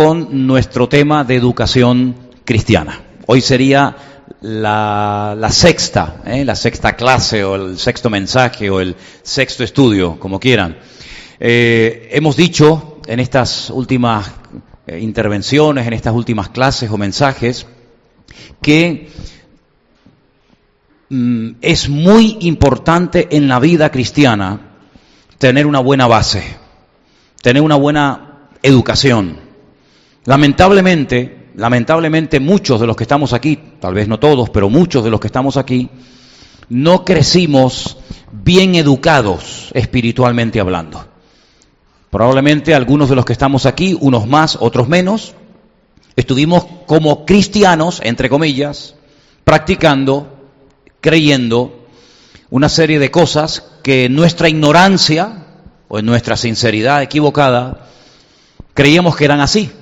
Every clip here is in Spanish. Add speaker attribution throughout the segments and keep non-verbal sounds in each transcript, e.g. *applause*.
Speaker 1: con nuestro tema de educación cristiana. Hoy sería la, sexta, ¿eh? la sexta clase o el sexto mensaje o el sexto estudio, como quieran. Eh, hemos dicho en estas últimas eh, intervenciones, en estas últimas clases o mensajes, que mm, es muy importante en la vida cristiana tener una buena base, tener una buena educación. Lamentablemente, lamentablemente muchos de los que estamos aquí, tal vez no todos, pero muchos de los que estamos aquí, no crecimos bien educados espiritualmente hablando. Probablemente algunos de los que estamos aquí, unos más, otros menos, estuvimos como cristianos, entre comillas, practicando, creyendo una serie de cosas que en nuestra ignorancia o en nuestra sinceridad equivocada creíamos que eran así.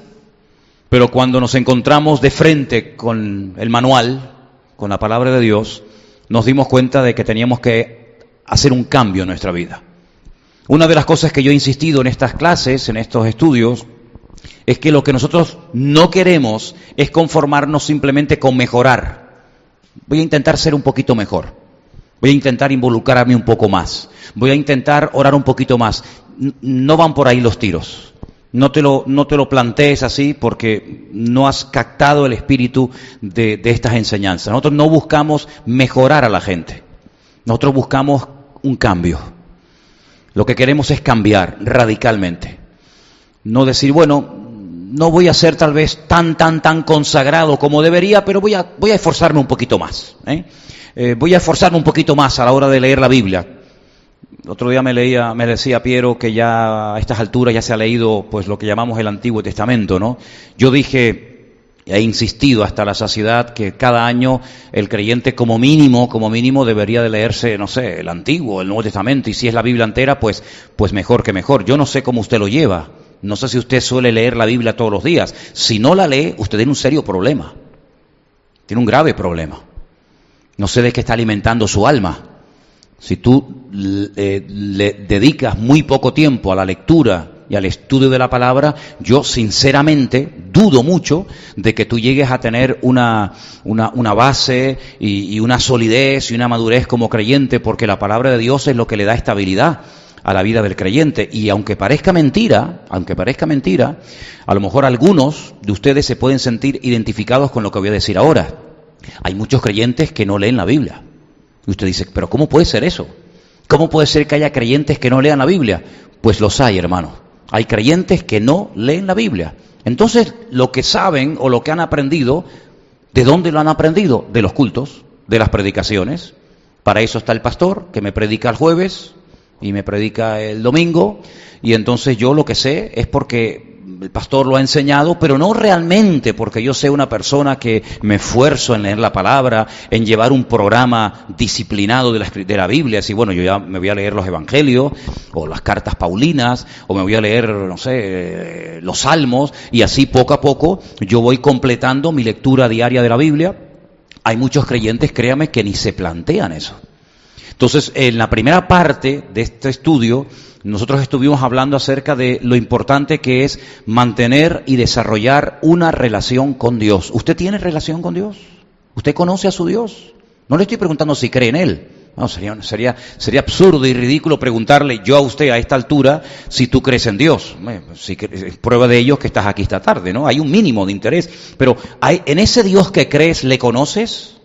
Speaker 1: Pero cuando nos encontramos de frente con el manual, con la palabra de Dios, nos dimos cuenta de que teníamos que hacer un cambio en nuestra vida. Una de las cosas que yo he insistido en estas clases, en estos estudios, es que lo que nosotros no queremos es conformarnos simplemente con mejorar. Voy a intentar ser un poquito mejor. Voy a intentar involucrarme un poco más. Voy a intentar orar un poquito más. No van por ahí los tiros. No te lo, no te lo plantees así porque no has captado el espíritu de, estas enseñanzas. Nosotros no buscamos mejorar a la gente. Nosotros buscamos un cambio. Lo que queremos es cambiar radicalmente. No decir, bueno, no voy a ser tal vez tan, tan, tan consagrado como debería, pero voy a, voy a esforzarme un poquito más. ¿eh? Eh, voy a esforzarme un poquito más a la hora de leer la Biblia. Otro día me leía, me decía Piero que ya a estas alturas ya se ha leído pues lo que llamamos el Antiguo Testamento, ¿no? Yo dije, he insistido hasta la saciedad que cada año el creyente como mínimo, como mínimo debería de leerse, no sé, el Antiguo, el Nuevo Testamento, y si es la Biblia entera, pues, pues mejor que mejor. Yo no sé cómo usted lo lleva. No sé si usted suele leer la Biblia todos los días. Si no la lee, usted tiene un serio problema. Tiene un grave problema. No sé de qué está alimentando su alma. Si tú le, le dedicas muy poco tiempo a la lectura y al estudio de la palabra, yo sinceramente dudo mucho de que tú llegues a tener una, una, base y, y una solidez y una madurez como creyente, porque la palabra de Dios es lo que le da estabilidad a la vida del creyente. Y aunque parezca mentira, aunque parezca mentira, a lo mejor algunos de ustedes se pueden sentir identificados con lo que voy a decir ahora. Hay muchos creyentes que no leen la Biblia. Y usted dice, pero ¿cómo puede ser eso? ¿Cómo puede ser que haya creyentes que no lean la Biblia? Pues los hay, hermano. Hay creyentes que no leen la Biblia. Entonces, lo que saben o lo que han aprendido, ¿de dónde lo han aprendido? De los cultos, de las predicaciones. Para eso está el pastor, que me predica el jueves y me predica el domingo. Y entonces yo lo que sé es porque el pastor lo ha enseñado, pero no realmente porque yo sea una persona que me esfuerzo en leer la palabra, en llevar un programa disciplinado de la, de la Biblia, así bueno, yo ya me voy a leer los evangelios o las cartas paulinas o me voy a leer, no sé, los salmos y así poco a poco yo voy completando mi lectura diaria de la Biblia. Hay muchos creyentes, créame, que ni se plantean eso. Entonces, en la primera parte de este estudio, nosotros estuvimos hablando acerca de lo importante que es mantener y desarrollar una relación con Dios. ¿Usted tiene relación con Dios? ¿Usted conoce a su Dios? No le estoy preguntando si cree en Él. No, sería, sería, sería absurdo y ridículo preguntarle yo a usted a esta altura si tú crees en Dios. Si, prueba de ello es que estás aquí esta tarde, ¿no? Hay un mínimo de interés. Pero hay, en ese Dios que crees, ¿le conoces?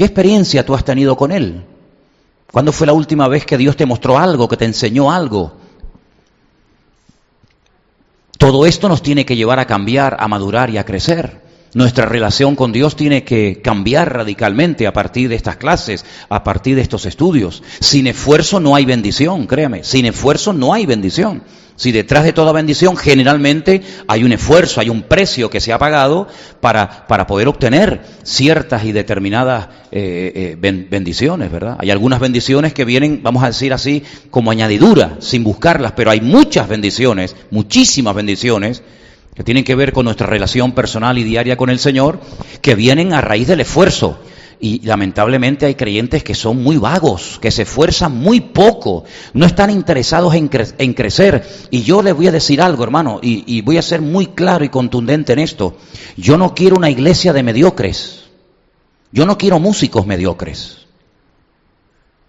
Speaker 1: ¿Qué experiencia tú has tenido con Él? ¿Cuándo fue la última vez que Dios te mostró algo, que te enseñó algo? Todo esto nos tiene que llevar a cambiar, a madurar y a crecer. Nuestra relación con Dios tiene que cambiar radicalmente a partir de estas clases, a partir de estos estudios. Sin esfuerzo no hay bendición, créame. Sin esfuerzo no hay bendición. Si detrás de toda bendición generalmente hay un esfuerzo, hay un precio que se ha pagado para, para poder obtener ciertas y determinadas eh, eh, bendiciones, ¿verdad? Hay algunas bendiciones que vienen, vamos a decir así, como añadidura, sin buscarlas, pero hay muchas bendiciones, muchísimas bendiciones que tienen que ver con nuestra relación personal y diaria con el Señor, que vienen a raíz del esfuerzo. Y lamentablemente hay creyentes que son muy vagos, que se esfuerzan muy poco, no están interesados en, crecer. Y yo les voy a decir algo, hermano, y, voy a ser muy claro y contundente en esto. Yo no quiero una iglesia de mediocres. Yo no quiero músicos mediocres.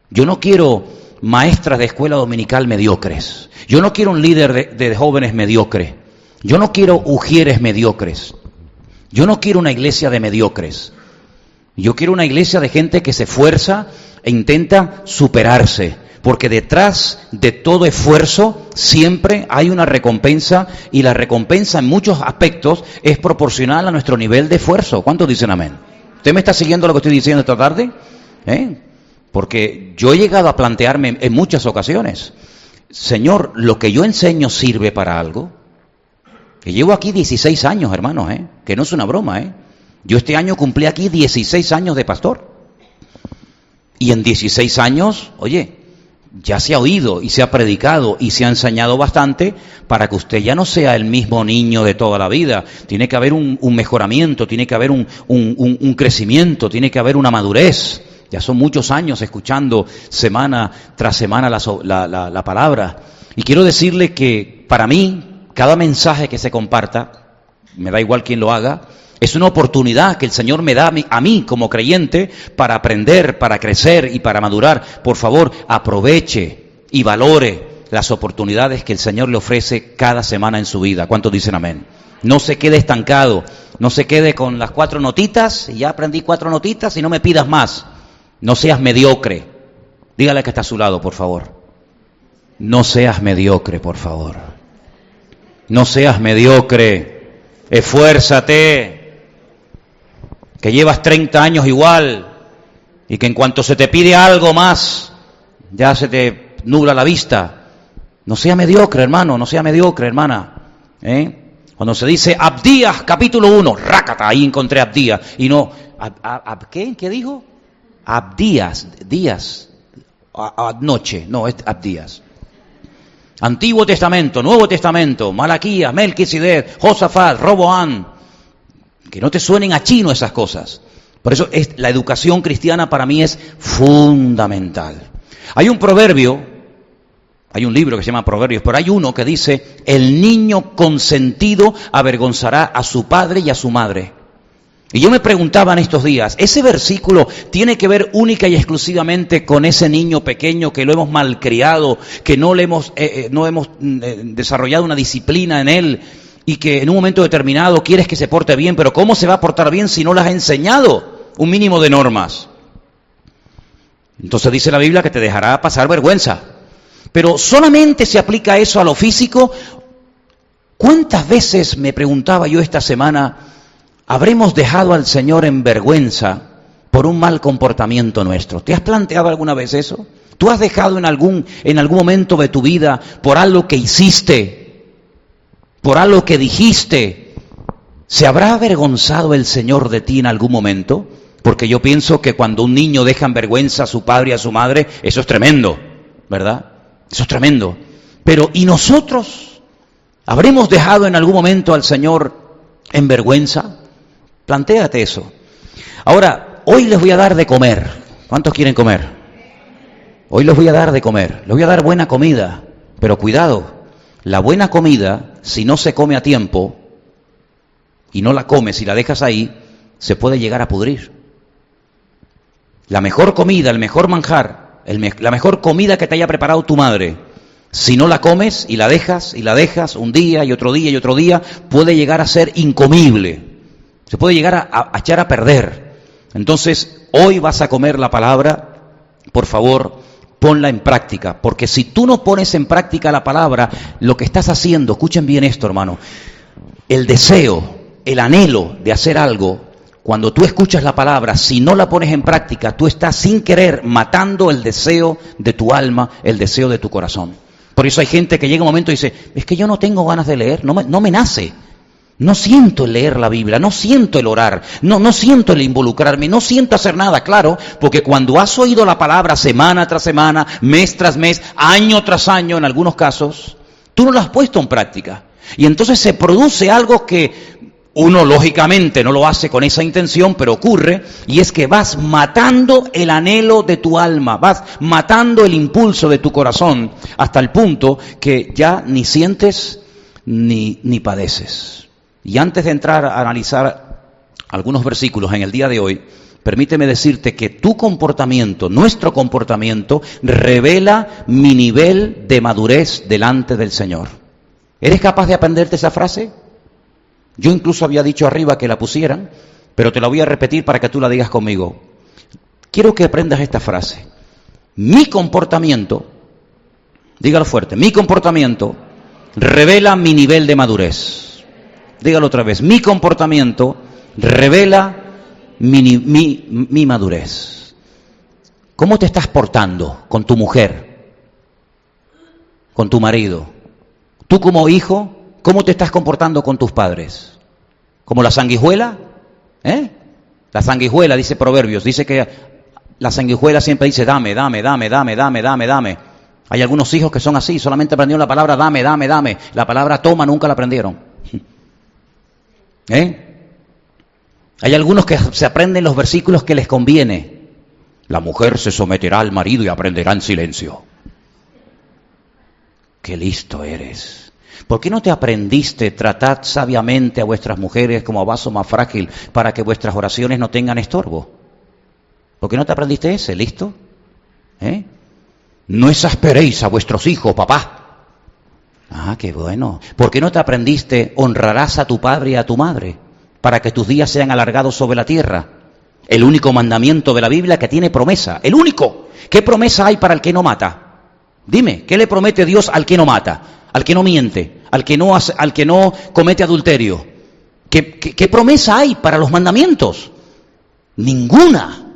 Speaker 1: Yo no quiero maestras de escuela dominical mediocres. Yo no quiero un líder de, jóvenes mediocre. Yo no quiero ujieres mediocres. Yo no quiero una iglesia de mediocres. Yo quiero una iglesia de gente que se esfuerza e intenta superarse. Porque detrás de todo esfuerzo siempre hay una recompensa y la recompensa en muchos aspectos es proporcional a nuestro nivel de esfuerzo. ¿Cuántos dicen amén? ¿Usted me está siguiendo lo que estoy diciendo esta tarde? ¿Eh? Porque yo he llegado a plantearme en muchas ocasiones, Señor, lo que yo enseño sirve para algo. Que llevo aquí 16 años, hermanos, ¿eh? que no es una broma. ¿eh? Yo este año cumplí aquí 16 años de pastor. Y en 16 años, oye, ya se ha oído y se ha predicado y se ha enseñado bastante para que usted ya no sea el mismo niño de toda la vida. Tiene que haber un, mejoramiento, tiene que haber un, crecimiento, tiene que haber una madurez. Ya son muchos años escuchando semana tras semana la, palabra. Y quiero decirle que para mí, cada mensaje que se comparta, me da igual quién lo haga, es una oportunidad que el Señor me da a mí, como creyente para aprender, para crecer y para madurar. Por favor, aproveche y valore las oportunidades que el Señor le ofrece cada semana en su vida. ¿Cuántos dicen amén? No se quede estancado, no se quede con las cuatro notitas, y ya aprendí cuatro notitas y no me pidas más. No seas mediocre. Dígale que está a su lado, por favor. No seas mediocre, por favor. No seas mediocre. Esfuérzate. Que llevas 30 años igual y que en cuanto se te pide algo más, ya se te nubla la vista. No sea mediocre, hermano, no sea mediocre, hermana. ¿eh? Cuando se dice Abdías, capítulo 1, rácata, ahí encontré Abdías. Y no, ¿ab, qué? ¿Qué dijo? Abdías, días, noche, no, es Abdías. Antiguo Testamento, Nuevo Testamento, Malaquías, Melquisedec, Josafat, Roboán. Que no te suenen a chino esas cosas. Por eso es, la educación cristiana para mí es fundamental. Hay un proverbio, hay un libro que se llama Proverbios, pero hay uno que dice, el niño consentido avergonzará a su padre y a su madre. Y yo me preguntaba en estos días, ¿ese versículo tiene que ver única y exclusivamente con ese niño pequeño que lo hemos malcriado, que no le hemos, eh, eh, no hemos mm, eh, desarrollado una disciplina en él y que en un momento determinado quieres que se porte bien, pero ¿cómo se va a portar bien si no le has enseñado un mínimo de normas? Entonces dice la Biblia que te dejará pasar vergüenza. Pero solamente se aplica eso a lo físico. ¿Cuántas veces me preguntaba yo esta semana, habremos dejado al Señor en vergüenza por un mal comportamiento nuestro. ¿Te has planteado alguna vez eso? ¿Tú has dejado en algún, en algún momento de tu vida por algo que hiciste, por algo que dijiste? ¿Se habrá avergonzado el Señor de ti en algún momento? Porque yo pienso que cuando un niño deja en vergüenza a su padre y a su madre, eso es tremendo, ¿verdad? Eso es tremendo. Pero ¿y nosotros? ¿Habremos dejado en algún momento al Señor en vergüenza? Plantéate eso. Ahora, hoy les voy a dar de comer. ¿Cuántos quieren comer? Hoy les voy a dar de comer. Les voy a dar buena comida. Pero cuidado, la buena comida, si no se come a tiempo y no la comes y la dejas ahí, se puede llegar a pudrir. La mejor comida, el mejor manjar, la mejor comida que te haya preparado tu madre, si no la comes y la dejas y la dejas un día y otro día y otro día, puede llegar a ser incomible. Se puede llegar a, echar a perder. Entonces, hoy vas a comer la palabra, por favor, ponla en práctica, porque si tú no pones en práctica la palabra, lo que estás haciendo, escuchen bien esto, hermano, el deseo, el anhelo de hacer algo, cuando tú escuchas la palabra, si no la pones en práctica, tú estás sin querer matando el deseo de tu alma, el deseo de tu corazón. Por eso hay gente que llega un momento y dice, es que yo no tengo ganas de leer, no me, no me nace. No siento el leer la Biblia, no siento el orar, no, no siento el involucrarme, no siento hacer nada, claro, porque cuando has oído la palabra semana tras semana, mes tras mes, año tras año en algunos casos, tú no la has puesto en práctica. Y entonces se produce algo que Uno lógicamente no lo hace con esa intención, pero ocurre, y es que vas matando el anhelo de tu alma, vas matando el impulso de tu corazón hasta el punto que ya ni sientes ni, ni padeces. Y antes de entrar a analizar algunos versículos en el día de hoy, permíteme decirte que tu comportamiento, nuestro comportamiento, revela mi nivel de madurez delante del Señor. ¿Eres capaz de aprenderte esa frase? Yo incluso había dicho arriba que la pusieran, pero te la voy a repetir para que tú la digas conmigo. Quiero que aprendas esta frase. Mi comportamiento, dígalo fuerte, mi comportamiento revela mi nivel de madurez. Dígalo otra vez, mi comportamiento revela mi, madurez. ¿Cómo te estás portando con tu mujer? ¿Con tu marido? ¿Tú como hijo? ¿Cómo te estás comportando con tus padres? ¿Como la sanguijuela? ¿Eh? La sanguijuela, dice Proverbios, dice que la sanguijuela siempre dice dame, dame, dame, dame, dame, dame, dame. Hay algunos hijos que son así, solamente aprendieron la palabra dame, dame, dame. La palabra toma nunca la aprendieron. ¿Eh? Hay algunos que se aprenden los versículos que les conviene. La mujer se someterá al marido y aprenderá en silencio. Qué listo eres. ¿Por qué no te aprendiste tratad sabiamente a vuestras mujeres como a vaso más frágil para que vuestras oraciones no tengan estorbo? ¿Por qué no te aprendiste ese? ¿Listo? ¿Eh? No exasperéis a vuestros hijos, papá. Ah, qué bueno. ¿Por qué no te aprendiste honrarás a tu padre y a tu madre para que tus días sean alargados sobre la tierra? El único mandamiento de la Biblia que tiene promesa. El único. ¿Qué promesa hay para el que no mata? Dime, ¿qué le promete Dios al que no mata? al que no miente, al que no, hace, al que no comete adulterio. ¿Qué, promesa hay para los mandamientos? Ninguna,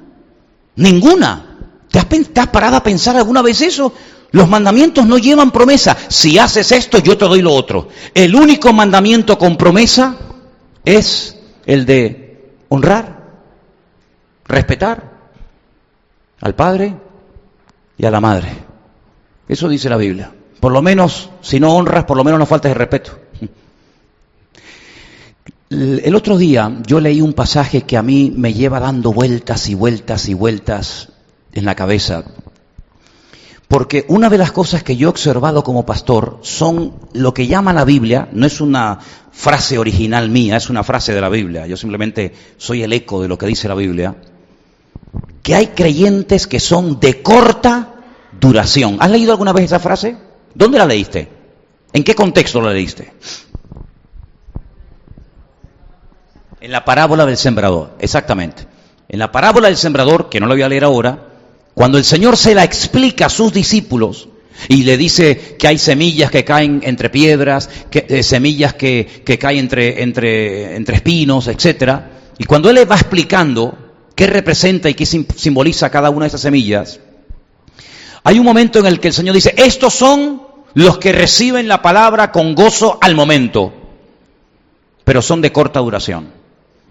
Speaker 1: ninguna. ¿Te has, ¿Te has parado a pensar alguna vez eso? Los mandamientos no llevan promesa. Si haces esto, yo te doy lo otro. El único mandamiento con promesa es el de honrar, respetar al Padre y a la Madre. Eso dice la Biblia. Por lo menos, si no honras, por lo menos no faltes de respeto. El otro día yo leí un pasaje que a mí me lleva dando vueltas y vueltas y vueltas en la cabeza. Porque una de las cosas que yo he observado como pastor son lo que llama la Biblia, no es una frase original mía, es una frase de la Biblia, yo simplemente soy el eco de lo que dice la Biblia, que hay creyentes que son de corta duración. ¿Has leído alguna vez esa frase? ¿Dónde la leíste? ¿En qué contexto la leíste? En la parábola del sembrador, exactamente. En la parábola del sembrador, que no la voy a leer ahora, cuando el Señor se la explica a sus discípulos y le dice que hay semillas que caen entre piedras, que, eh, semillas que, caen entre, entre, entre espinos, etc. Y cuando Él le va explicando qué representa y qué simboliza cada una de esas semillas, hay un momento en el que el Señor dice, estos son los que reciben la palabra con gozo al momento, pero son de corta duración.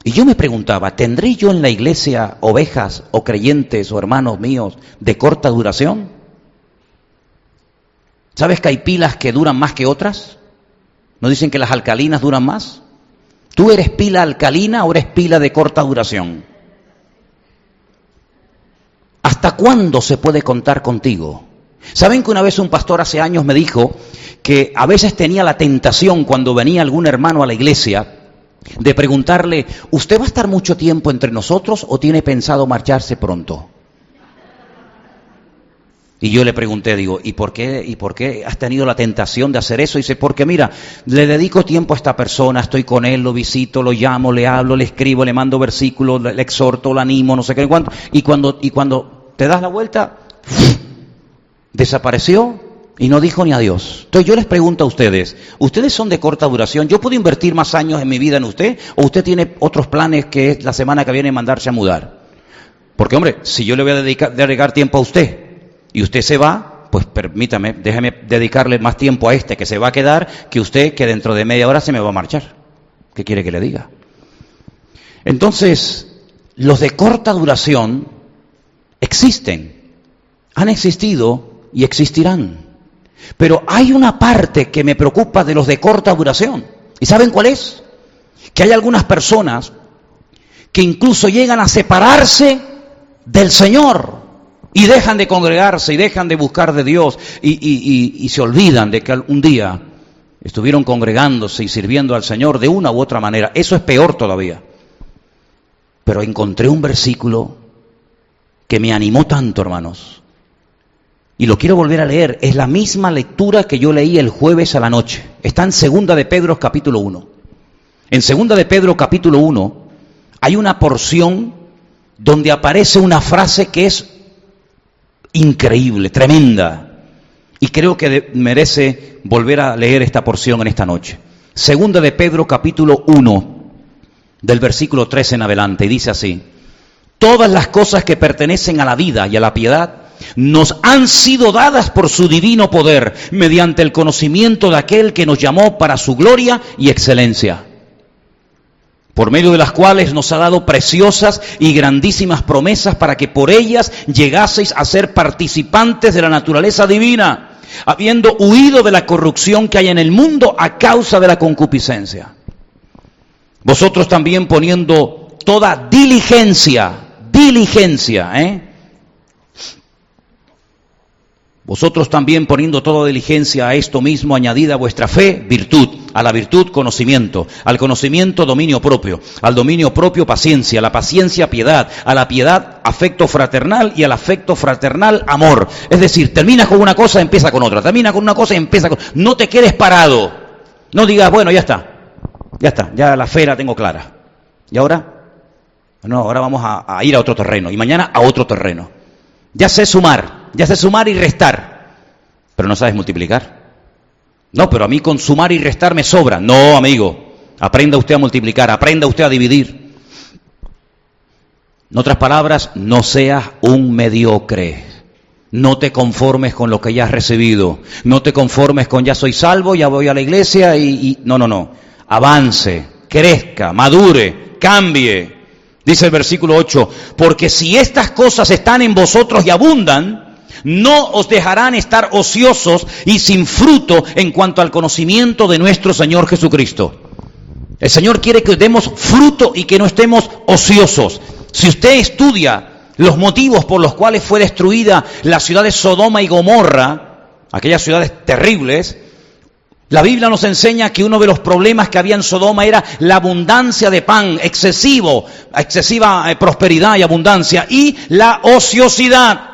Speaker 1: Y yo me preguntaba, ¿tendré yo en la iglesia ovejas o creyentes o hermanos míos de corta duración? ¿Sabes que hay pilas que duran más que otras? ¿No dicen que las alcalinas duran más? ¿Tú eres pila alcalina o eres pila de corta duración? ¿Hasta cuándo se puede contar contigo? ¿Saben que una vez un pastor hace años me dijo que a veces tenía la tentación cuando venía algún hermano a la iglesia de preguntarle, ¿usted va a estar mucho tiempo entre nosotros o tiene pensado marcharse pronto? Y yo le pregunté, digo, ¿y por qué, y por qué has tenido la tentación de hacer eso? Y dice, porque mira, le dedico tiempo a esta persona, estoy con él, lo visito, lo llamo, le hablo, le escribo, le mando versículos, le, exhorto, lo animo, no sé qué, cuánto. Y cuando, y cuando te das la vuelta, desapareció y no dijo ni adiós. Entonces yo les pregunto a ustedes, ¿ustedes son de corta duración? ¿Yo puedo invertir más años en mi vida en usted? ¿O usted tiene otros planes que es la semana que viene mandarse a mudar? Porque hombre, si yo le voy a dedicar, dedicar tiempo a usted y usted se va, pues permítame, déjeme dedicarle más tiempo a este que se va a quedar que usted que dentro de media hora se me va a marchar. ¿Qué quiere que le diga? Entonces, los de corta duración existen, han existido y existirán. Pero hay una parte que me preocupa de los de corta duración. ¿Y saben cuál es? que hay algunas personas que incluso llegan a separarse del Señor y dejan de congregarse y dejan de buscar de Dios y, se olvidan de que un día estuvieron congregándose y sirviendo al Señor de una u otra manera. Eso es peor todavía. Pero encontré un versículo que me animó tanto, hermanos. Y lo quiero volver a leer. Es la misma lectura que yo leí el jueves a la noche. Está en Segunda de Pedro capítulo 1. En Segunda de Pedro capítulo 1 hay una porción donde aparece una frase que es increíble, tremenda. Y creo que merece volver a leer esta porción en esta noche. Segunda de Pedro capítulo 1, del versículo 3 en adelante, y dice así, todas las cosas que pertenecen a la vida y a la piedad nos han sido dadas por su divino poder, mediante el conocimiento de aquel que nos llamó para su gloria y excelencia por medio de las cuales nos ha dado preciosas y grandísimas promesas para que por ellas llegaseis a ser participantes de la naturaleza divina, habiendo huido de la corrupción que hay en el mundo a causa de la concupiscencia. Vosotros también poniendo toda diligencia, diligencia, ¿eh? Vosotros también poniendo toda diligencia a esto mismo, añadida a vuestra fe, virtud, a la virtud conocimiento, al conocimiento dominio propio, al dominio propio paciencia, a la paciencia piedad, a la piedad afecto fraternal y al afecto fraternal amor. Es decir, terminas con una cosa, empieza con otra, termina con una cosa empieza con... No te quedes parado, no digas, bueno, ya está, ya está, ya la fe la tengo clara. ¿Y ahora? No, ahora vamos a, a ir a otro terreno y mañana a otro terreno. Ya sé sumar, ya sé sumar y restar, pero no sabes multiplicar. No, pero a mí con sumar y restar me sobra. No, amigo, aprenda usted a multiplicar, aprenda usted a dividir. En otras palabras, no seas un mediocre. No te conformes con lo que ya has recibido. No te conformes con ya soy salvo, ya voy a la iglesia y, no, no, no. Avance, crezca, madure, cambie. Dice el versículo 8, porque si estas cosas están en vosotros y abundan, no os dejarán estar ociosos y sin fruto en cuanto al conocimiento de nuestro Señor Jesucristo. El Señor quiere que demos fruto y que no estemos ociosos. Si usted estudia los motivos por los cuales fue destruida la ciudad de Sodoma y Gomorra, aquellas ciudades terribles, la Biblia nos enseña que uno de los problemas que había en Sodoma era la abundancia de pan, excesivo, excesiva eh, prosperidad y abundancia, y la ociosidad.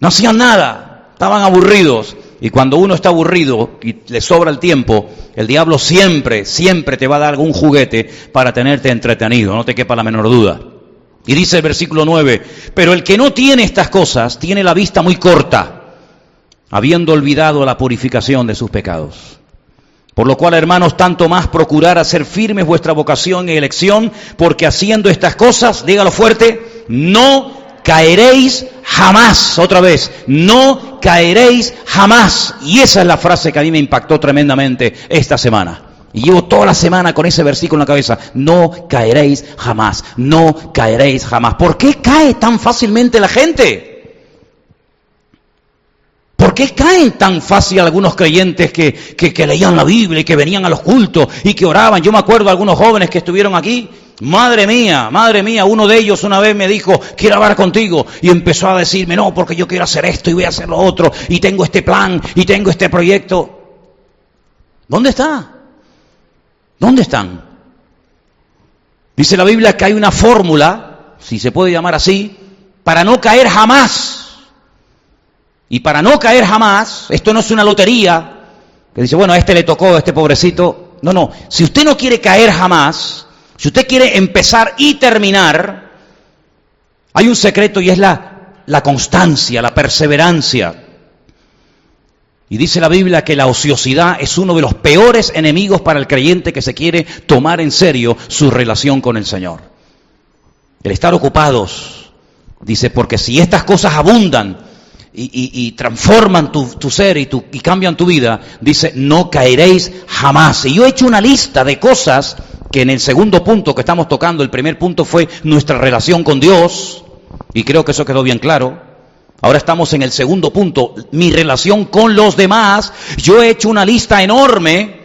Speaker 1: No hacían nada, estaban aburridos. Y cuando uno está aburrido y le sobra el tiempo, el diablo siempre, siempre te va a dar algún juguete para tenerte entretenido, no te quepa la menor duda. Y dice el versículo 9, pero el que no tiene estas cosas tiene la vista muy corta, habiendo olvidado la purificación de sus pecados. Por lo cual, hermanos, tanto más procurar hacer firmes vuestra vocación y elección, porque haciendo estas cosas, dígalo fuerte, no caeréis jamás, otra vez, no caeréis jamás. Y esa es la frase que a mí me impactó tremendamente esta semana. Y llevo toda la semana con ese versículo en la cabeza. No caeréis jamás, no caeréis jamás. ¿Por qué cae tan fácilmente la gente? ¿Por qué caen tan fácil algunos creyentes que, que, que, leían la Biblia y que venían a los cultos y que oraban? Yo me acuerdo de algunos jóvenes que estuvieron aquí Madre mía, madre mía, uno de ellos una vez me dijo, quiero hablar contigo. Y empezó a decirme, no, porque yo quiero hacer esto y voy a hacer lo otro. Y tengo este plan y tengo este proyecto. ¿Dónde está? ¿Dónde están? Dice la Biblia que hay una fórmula, si se puede llamar así, para no caer jamás. Y para no caer jamás, esto no es una lotería, que dice, bueno, a este le tocó, a este pobrecito. No, no, si usted no quiere caer jamás, si usted quiere empezar y terminar, hay un secreto y es la, la constancia, la perseverancia. Y dice la Biblia que la ociosidad es uno de los peores enemigos para el creyente que se quiere tomar en serio su relación con el Señor. El estar ocupados, dice, porque si estas cosas abundan y, transforman tu, ser y, y cambian tu vida, dice, no caeréis jamás. Y yo he hecho una lista de cosas que en el segundo punto que estamos tocando, el primer punto fue nuestra relación con Dios, y creo que eso quedó bien claro. Ahora estamos en el segundo punto, mi relación con los demás. Yo he hecho una lista enorme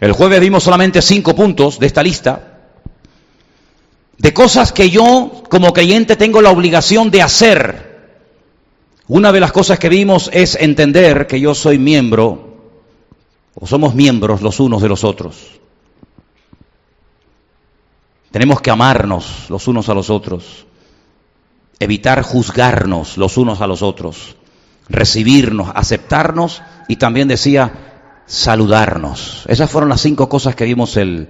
Speaker 1: El jueves vimos solamente cinco puntos de esta lista de cosas que yo como creyente tengo la obligación de hacer. Una de las cosas que vimos es entender que yo soy miembro, o somos miembros los unos de los otros. Tenemos que amarnos los unos a los otros, evitar juzgarnos los unos a los otros, recibirnos, aceptarnos y también decía saludarnos. Esas fueron las cinco cosas que vimos el,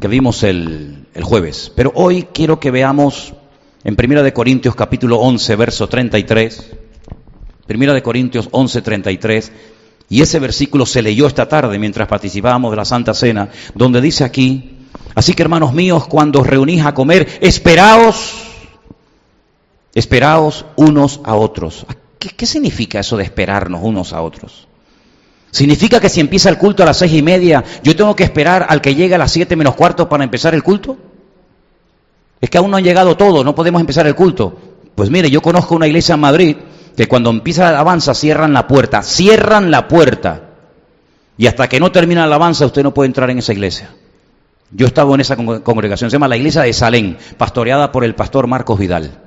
Speaker 1: que vimos el, el jueves. Pero hoy quiero que veamos en Primera de Corintios capítulo 11, verso 33. Primera Corintios 11, 33. Y ese versículo se leyó esta tarde mientras participábamos de la Santa Cena, donde dice aquí, Así que hermanos míos, cuando os reunís a comer, esperaos, esperaos unos a otros. ¿Qué, ¿Qué, significa eso de esperarnos unos a otros? ¿Significa que si empieza el culto a las seis y media, yo tengo que esperar al que llegue a las siete menos cuarto para empezar el culto? Es que aún no han llegado todos, no podemos empezar el culto. Pues mire, yo conozco una iglesia en Madrid que cuando empieza la alabanza cierran la puerta, cierran la puerta. Y hasta que no termina la alabanza usted no puede entrar en esa iglesia. Yo estaba en esa congregación, se llama la iglesia de Salén, pastoreada por el pastor Marcos Vidal.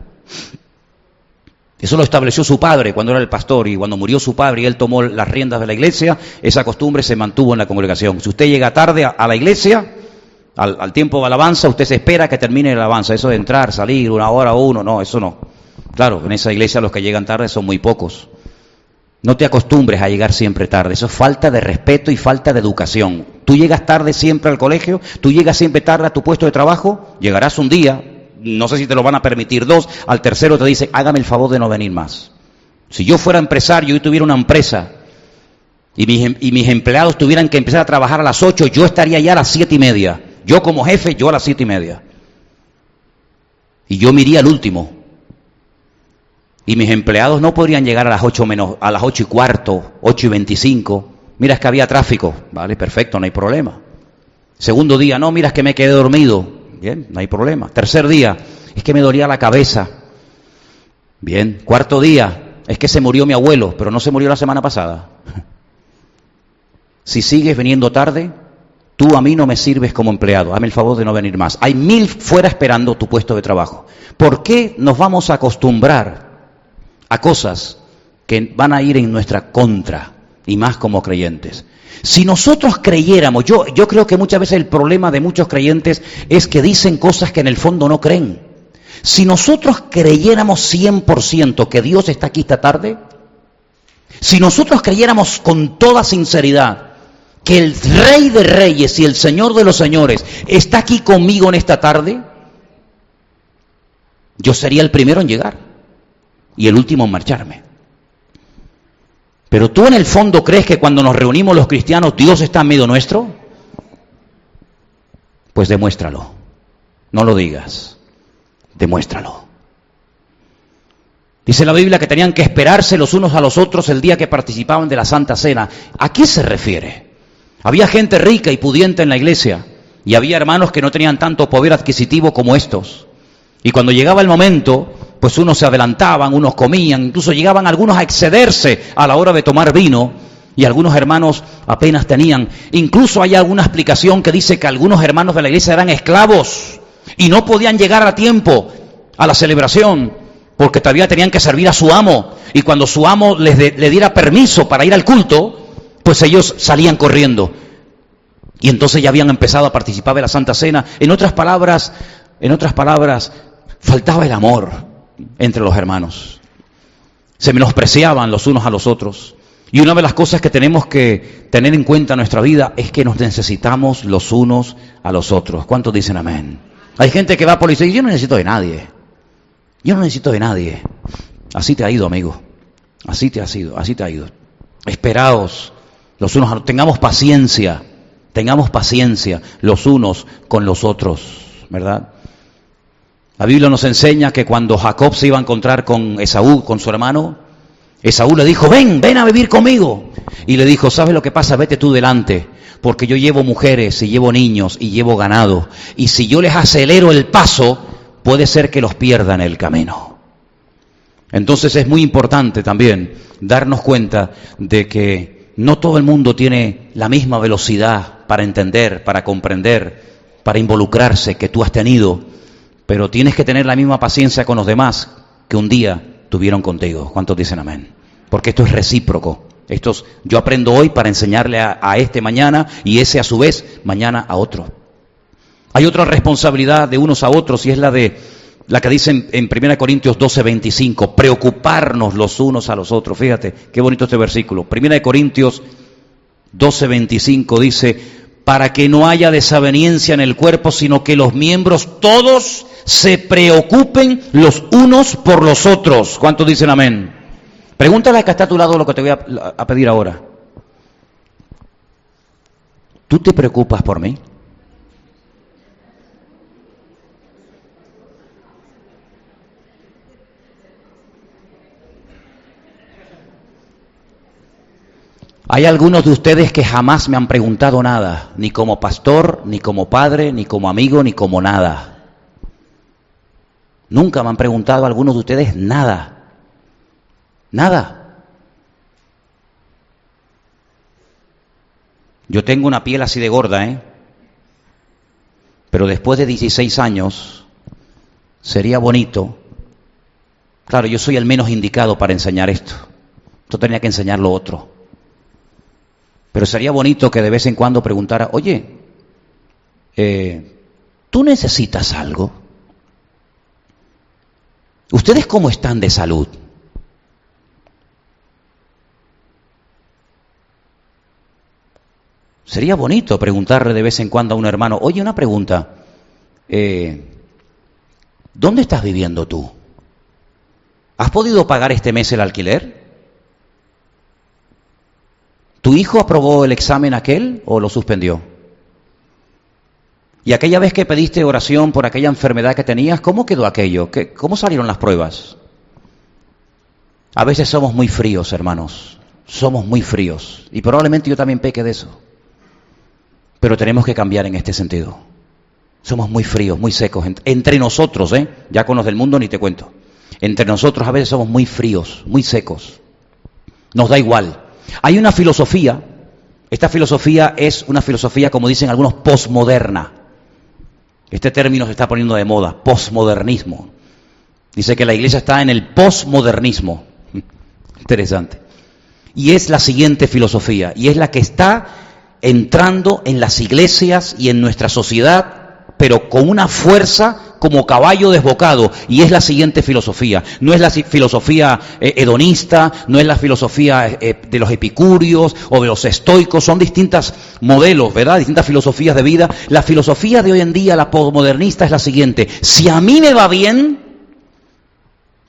Speaker 1: Eso lo estableció su padre cuando era el pastor y cuando murió su padre y él tomó las riendas de la iglesia, esa costumbre se mantuvo en la congregación. Si usted llega tarde a, la iglesia, al, al, tiempo de alabanza, usted se espera que termine la alabanza. Eso de entrar, salir, una hora o uno, no, eso no. Claro, en esa iglesia los que llegan tarde son muy pocos. No te acostumbres a llegar siempre tarde, eso es falta de respeto y falta de educación. Tú llegas tarde siempre al colegio, tú llegas siempre tarde a tu puesto de trabajo, llegarás un día, no sé si te lo van a permitir dos, al tercero te dice, hágame el favor de no venir más. Si yo fuera empresario y tuviera una empresa y mis, em, y mis empleados tuvieran que empezar a trabajar a las ocho, yo estaría ya a las siete y media. Yo como jefe, yo a las siete y media. Y yo me al último, y mis empleados no podrían llegar a las 8 menos, a las ocho y cuarto, ocho y veinticinco. Mira, es que había tráfico. Vale, perfecto, no hay problema. Segundo día, no, mira, es que me quedé dormido. Bien, no hay problema. Tercer día, es que me dolía la cabeza. Bien. Cuarto día, es que se murió mi abuelo, pero no se murió la semana pasada. *laughs* Si sigues viniendo tarde, tú a mí no me sirves como empleado. Hazme el favor de no venir más. Hay mil fuera esperando tu puesto de trabajo. ¿Por qué nos vamos a acostumbrar a cosas que van a ir en nuestra contra, y más como creyentes. Si nosotros creyéramos, yo, yo creo que muchas veces el problema de muchos creyentes es que dicen cosas que en el fondo no creen. Si nosotros creyéramos 100% que Dios está aquí esta tarde, si nosotros creyéramos con toda sinceridad que el Rey de Reyes y el Señor de los Señores está aquí conmigo en esta tarde, yo sería el primero en llegar y el último en marcharme. Pero tú en el fondo crees que cuando nos reunimos los cristianos Dios está en medio nuestro? Pues demuéstralo. No lo digas. Demuéstralo. Dice la Biblia que tenían que esperarse los unos a los otros el día que participaban de la Santa Cena. ¿A qué se refiere? Había gente rica y pudiente en la iglesia y había hermanos que no tenían tanto poder adquisitivo como estos. Y cuando llegaba el momento, pues unos se adelantaban, unos comían, incluso llegaban algunos a excederse a la hora de tomar vino y algunos hermanos apenas tenían. Incluso hay alguna explicación que dice que algunos hermanos de la iglesia eran esclavos y no podían llegar a tiempo a la celebración porque todavía tenían que servir a su amo y cuando su amo les le diera permiso para ir al culto, pues ellos salían corriendo. Y entonces ya habían empezado a participar de la Santa Cena. En otras palabras, en otras palabras, faltaba el amor entre los hermanos. Se menospreciaban los unos a los otros. Y una de las cosas que tenemos que tener en cuenta en nuestra vida es que nos necesitamos los unos a los otros. ¿Cuántos dicen amén? Hay gente que va policía y yo no necesito de nadie. Yo no necesito de nadie. Así te ha ido, amigo. Así te ha sido, así te ha ido. Esperaos los unos a los tengamos paciencia. Tengamos paciencia los unos con los otros, ¿verdad? La Biblia nos enseña que cuando Jacob se iba a encontrar con Esaú, con su hermano, Esaú le dijo, ven, ven a vivir conmigo. Y le dijo, ¿sabes lo que pasa? Vete tú delante, porque yo llevo mujeres y llevo niños y llevo ganado. Y si yo les acelero el paso, puede ser que los pierdan el camino. Entonces es muy importante también darnos cuenta de que no todo el mundo tiene la misma velocidad para entender, para comprender, para involucrarse que tú has tenido, pero tienes que tener la misma paciencia con los demás que un día tuvieron contigo. ¿Cuántos dicen amén? Porque esto es recíproco. Esto yo aprendo hoy para enseñarle a, este mañana y ese a su vez mañana a otro. Hay otra responsabilidad de unos a otros y es la de la que dice en, 1 Corintios 12, 25, preocuparnos los unos a los otros. Fíjate, qué bonito este versículo. 1 Corintios 12, 25 dice, para que no haya desaveniencia en el cuerpo, sino que los miembros todos se preocupen los unos por los otros. ¿Cuántos dicen amén? Pregúntale que está a tu lado lo que te voy a pedir ahora. ¿Tú te preocupas por mí? Hay algunos de ustedes que jamás me han preguntado nada, ni como pastor, ni como padre, ni como amigo, ni como nada. Nunca me han preguntado algunos de ustedes nada. Nada. Yo tengo una piel así de gorda, ¿eh? Pero después de 16 años, sería bonito. Claro, yo soy el menos indicado para enseñar esto. Esto tenía que enseñarlo otro. Pero sería bonito que de vez en cuando preguntara, oye, eh, ¿tú necesitas algo? ¿Ustedes cómo están de salud? Sería bonito preguntarle de vez en cuando a un hermano, oye, una pregunta, eh, ¿dónde estás viviendo tú? ¿Has podido pagar este mes el alquiler? ¿Tu hijo aprobó el examen aquel o lo suspendió? Y aquella vez que pediste oración por aquella enfermedad que tenías, ¿cómo quedó aquello? ¿Cómo salieron las pruebas? A veces somos muy fríos, hermanos. Somos muy fríos. Y probablemente yo también peque de eso. Pero tenemos que cambiar en este sentido. Somos muy fríos, muy secos. Entre nosotros, ¿eh? Ya con los del mundo ni te cuento. Entre nosotros a veces somos muy fríos, muy secos. Nos da igual. Hay una filosofía, esta filosofía es una filosofía, como dicen algunos, posmoderna. Este término se está poniendo de moda, posmodernismo. Dice que la iglesia está en el posmodernismo. *laughs* Interesante. Y es la siguiente filosofía, y es la que está entrando en las iglesias y en nuestra sociedad, pero con una fuerza como caballo desbocado. Y es la siguiente filosofía. No es la filosofía eh, hedonista, no es la filosofía eh, eh, de los epicúreos o de los estoicos. Son distintos modelos, ¿verdad? Distintas filosofías de vida. La filosofía de hoy en día, la postmodernista, es la siguiente. Si a mí me va bien,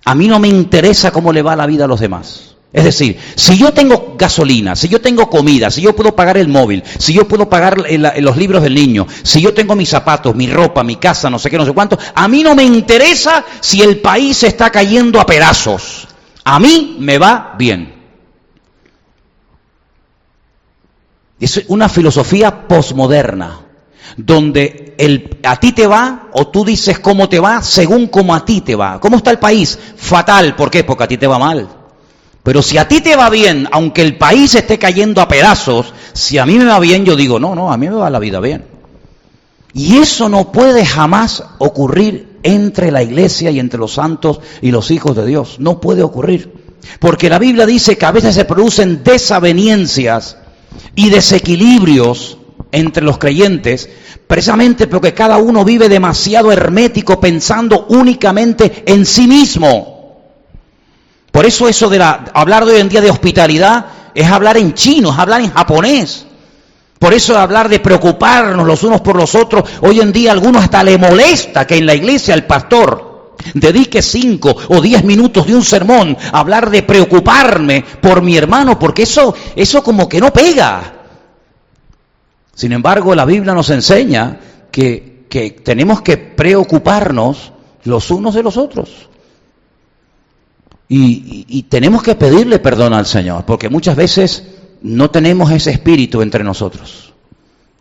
Speaker 1: a mí no me interesa cómo le va la vida a los demás. Es decir, si yo tengo gasolina, si yo tengo comida, si yo puedo pagar el móvil, si yo puedo pagar los libros del niño, si yo tengo mis zapatos, mi ropa, mi casa, no sé qué, no sé cuánto, a mí no me interesa si el país está cayendo a pedazos. A mí me va bien. Es una filosofía posmoderna, donde el, a ti te va o tú dices cómo te va según cómo a ti te va. ¿Cómo está el país? Fatal. ¿Por qué? Porque a ti te va mal. Pero si a ti te va bien, aunque el país esté cayendo a pedazos, si a mí me va bien, yo digo, no, no, a mí me va la vida bien. Y eso no puede jamás ocurrir entre la iglesia y entre los santos y los hijos de Dios. No puede ocurrir. Porque la Biblia dice que a veces se producen desavenencias y desequilibrios entre los creyentes, precisamente porque cada uno vive demasiado hermético pensando únicamente en sí mismo. Por eso eso de la, hablar de hoy en día de hospitalidad es hablar en chino, es hablar en japonés. Por eso hablar de preocuparnos los unos por los otros, hoy en día a algunos hasta le molesta que en la iglesia el pastor dedique cinco o diez minutos de un sermón a hablar de preocuparme por mi hermano, porque eso, eso como que no pega. Sin embargo, la Biblia nos enseña que, que tenemos que preocuparnos los unos de los otros. Y, tenemos que pedirle perdón al Señor, porque muchas veces no tenemos ese espíritu entre nosotros.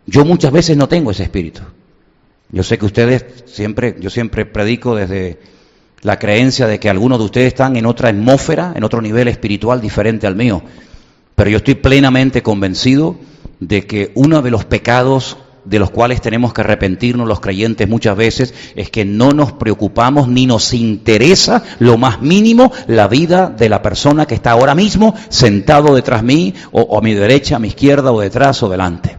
Speaker 1: Yo muchas veces no tengo ese espíritu. Yo sé que ustedes siempre, yo siempre predico desde la creencia de que algunos de ustedes están en otra atmósfera, en otro nivel espiritual diferente al mío. Pero yo estoy plenamente convencido de que uno de los pecados de los cuales tenemos que arrepentirnos los creyentes muchas veces es que no nos preocupamos ni nos interesa lo más mínimo la vida de la persona que está ahora mismo sentado detrás de mí o, o a mi derecha, a mi izquierda o detrás o delante.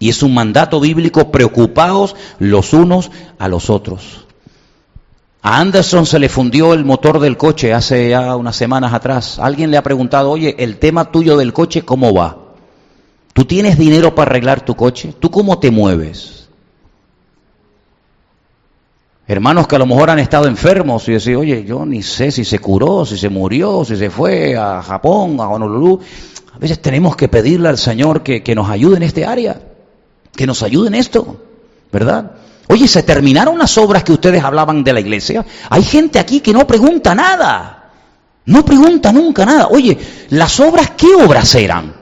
Speaker 1: Y es un mandato bíblico preocupados los unos a los otros. A Anderson se le fundió el motor del coche hace ya unas semanas atrás. Alguien le ha preguntado, oye, el tema tuyo del coche, ¿cómo va? ¿Tú tienes dinero para arreglar tu coche? ¿Tú cómo te mueves? Hermanos que a lo mejor han estado enfermos y decir, oye, yo ni sé si se curó, si se murió, si se fue a Japón, a Honolulu. A veces tenemos que pedirle al Señor que, que nos ayude en este área, que nos ayude en esto, ¿verdad? Oye, ¿se terminaron las obras que ustedes hablaban de la iglesia? Hay gente aquí que no pregunta nada. No pregunta nunca nada. Oye, ¿las obras qué obras eran?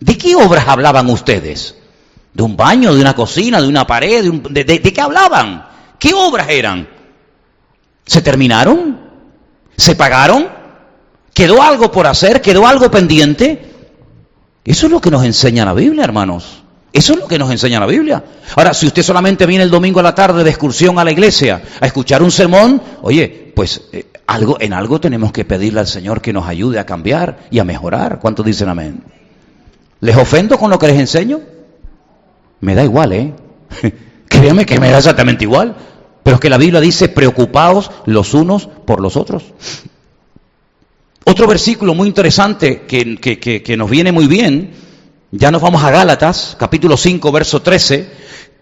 Speaker 1: ¿De qué obras hablaban ustedes? ¿De un baño, de una cocina, de una pared? ¿De, un, de, qué hablaban? ¿Qué obras eran? ¿Se terminaron? ¿Se pagaron? ¿Quedó algo por hacer? ¿Quedó algo pendiente? Eso es lo que nos enseña la Biblia, hermanos. Eso es lo que nos enseña la Biblia. Ahora, si usted solamente viene el domingo a la tarde de excursión a la iglesia a escuchar un sermón, oye, pues eh, algo, en algo tenemos que pedirle al Señor que nos ayude a cambiar y a mejorar. ¿Cuántos dicen amén? ¿Les ofendo con lo que les enseño? Me da igual, ¿eh? *laughs* Créame que me da exactamente igual. Pero es que la Biblia dice, preocupaos los unos por los otros. Otro versículo muy interesante que, que, que, nos viene muy bien ya nos vamos a Gálatas, capítulo 5, verso 13,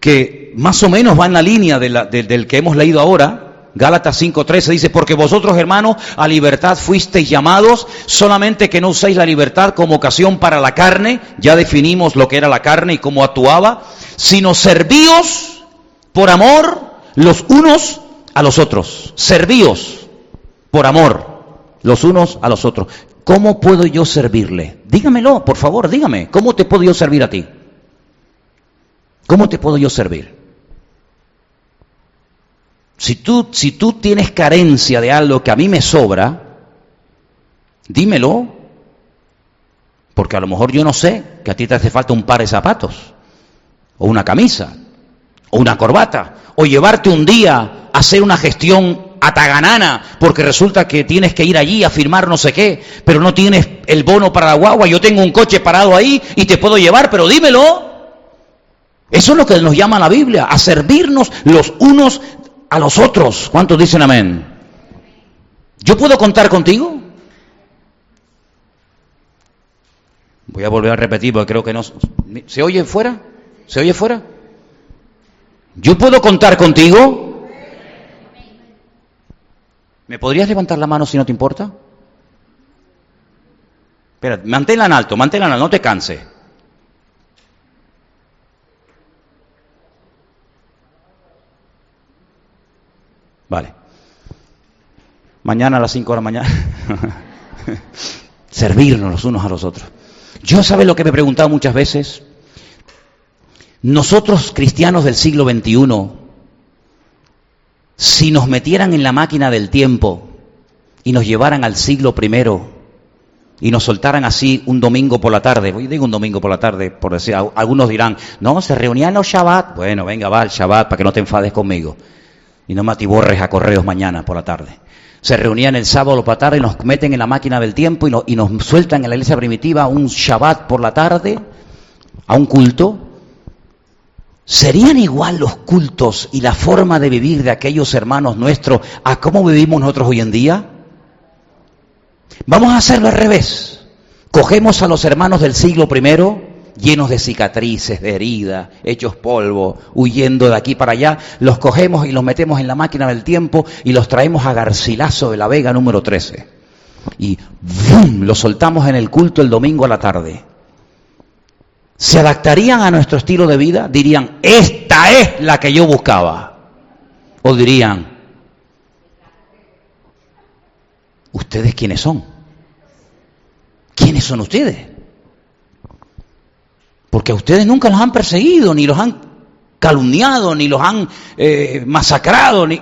Speaker 1: que más o menos va en la línea del que hemos leído ahora. Gálatas 5:13 dice, porque vosotros hermanos a libertad fuisteis llamados, solamente que no uséis la libertad como ocasión para la carne, ya definimos lo que era la carne y cómo actuaba, sino servíos por amor los unos a los otros, servíos por amor los unos a los otros. ¿Cómo puedo yo servirle? Dígamelo, por favor, dígame. ¿Cómo te puedo yo servir a ti? ¿Cómo te puedo yo servir? Si tú, si tú tienes carencia de algo que a mí me sobra, dímelo. Porque a lo mejor yo no sé que a ti te hace falta un par de zapatos, o una camisa, o una corbata, o llevarte un día a hacer una gestión ataganana, porque resulta que tienes que ir allí a firmar no sé qué, pero no tienes el bono para la guagua, yo tengo un coche parado ahí y te puedo llevar, pero dímelo. Eso es lo que nos llama la Biblia, a servirnos los unos a los otros. ¿Cuántos dicen amén? ¿Yo puedo contar contigo? Voy a volver a repetir porque creo que no... ¿Se oye fuera? ¿Se oye fuera? ¿Yo puedo contar contigo? ¿Me podrías levantar la mano si no te importa? Espera, manténla en alto, manténla en alto, no te canses. Vale. Mañana a las 5 de la mañana. *laughs* Servirnos los unos a los otros. Yo, ¿sabe lo que me he preguntado muchas veces? Nosotros, cristianos del siglo XXI, si nos metieran en la máquina del tiempo y nos llevaran al siglo primero y nos soltaran así un domingo por la tarde, hoy digo un domingo por la tarde, por decir, algunos dirán, no, se reunían los Shabbat, bueno, venga, va el Shabbat para que no te enfades conmigo y no me atiborres a correos mañana por la tarde. Se reunían el sábado por la tarde y nos meten en la máquina del tiempo y, y nos sueltan en la iglesia primitiva un Shabbat por la tarde, a un culto. ¿Serían igual los cultos y la forma de vivir de aquellos hermanos nuestros a cómo vivimos nosotros hoy en día? Vamos a hacerlo al revés. Cogemos a los hermanos del siglo primero, llenos de cicatrices, de heridas, hechos polvo, huyendo de aquí para allá, los cogemos y los metemos en la máquina del tiempo y los traemos a Garcilaso de la Vega número 13. Y ¡bum! los soltamos en el culto el domingo a la tarde. ¿Se adaptarían a nuestro estilo de vida? Dirían, esta es la que yo buscaba. O dirían, ¿ustedes quiénes son? ¿Quiénes son ustedes? Porque a ustedes nunca los han perseguido, ni los han calumniado, ni los han eh, masacrado, ni...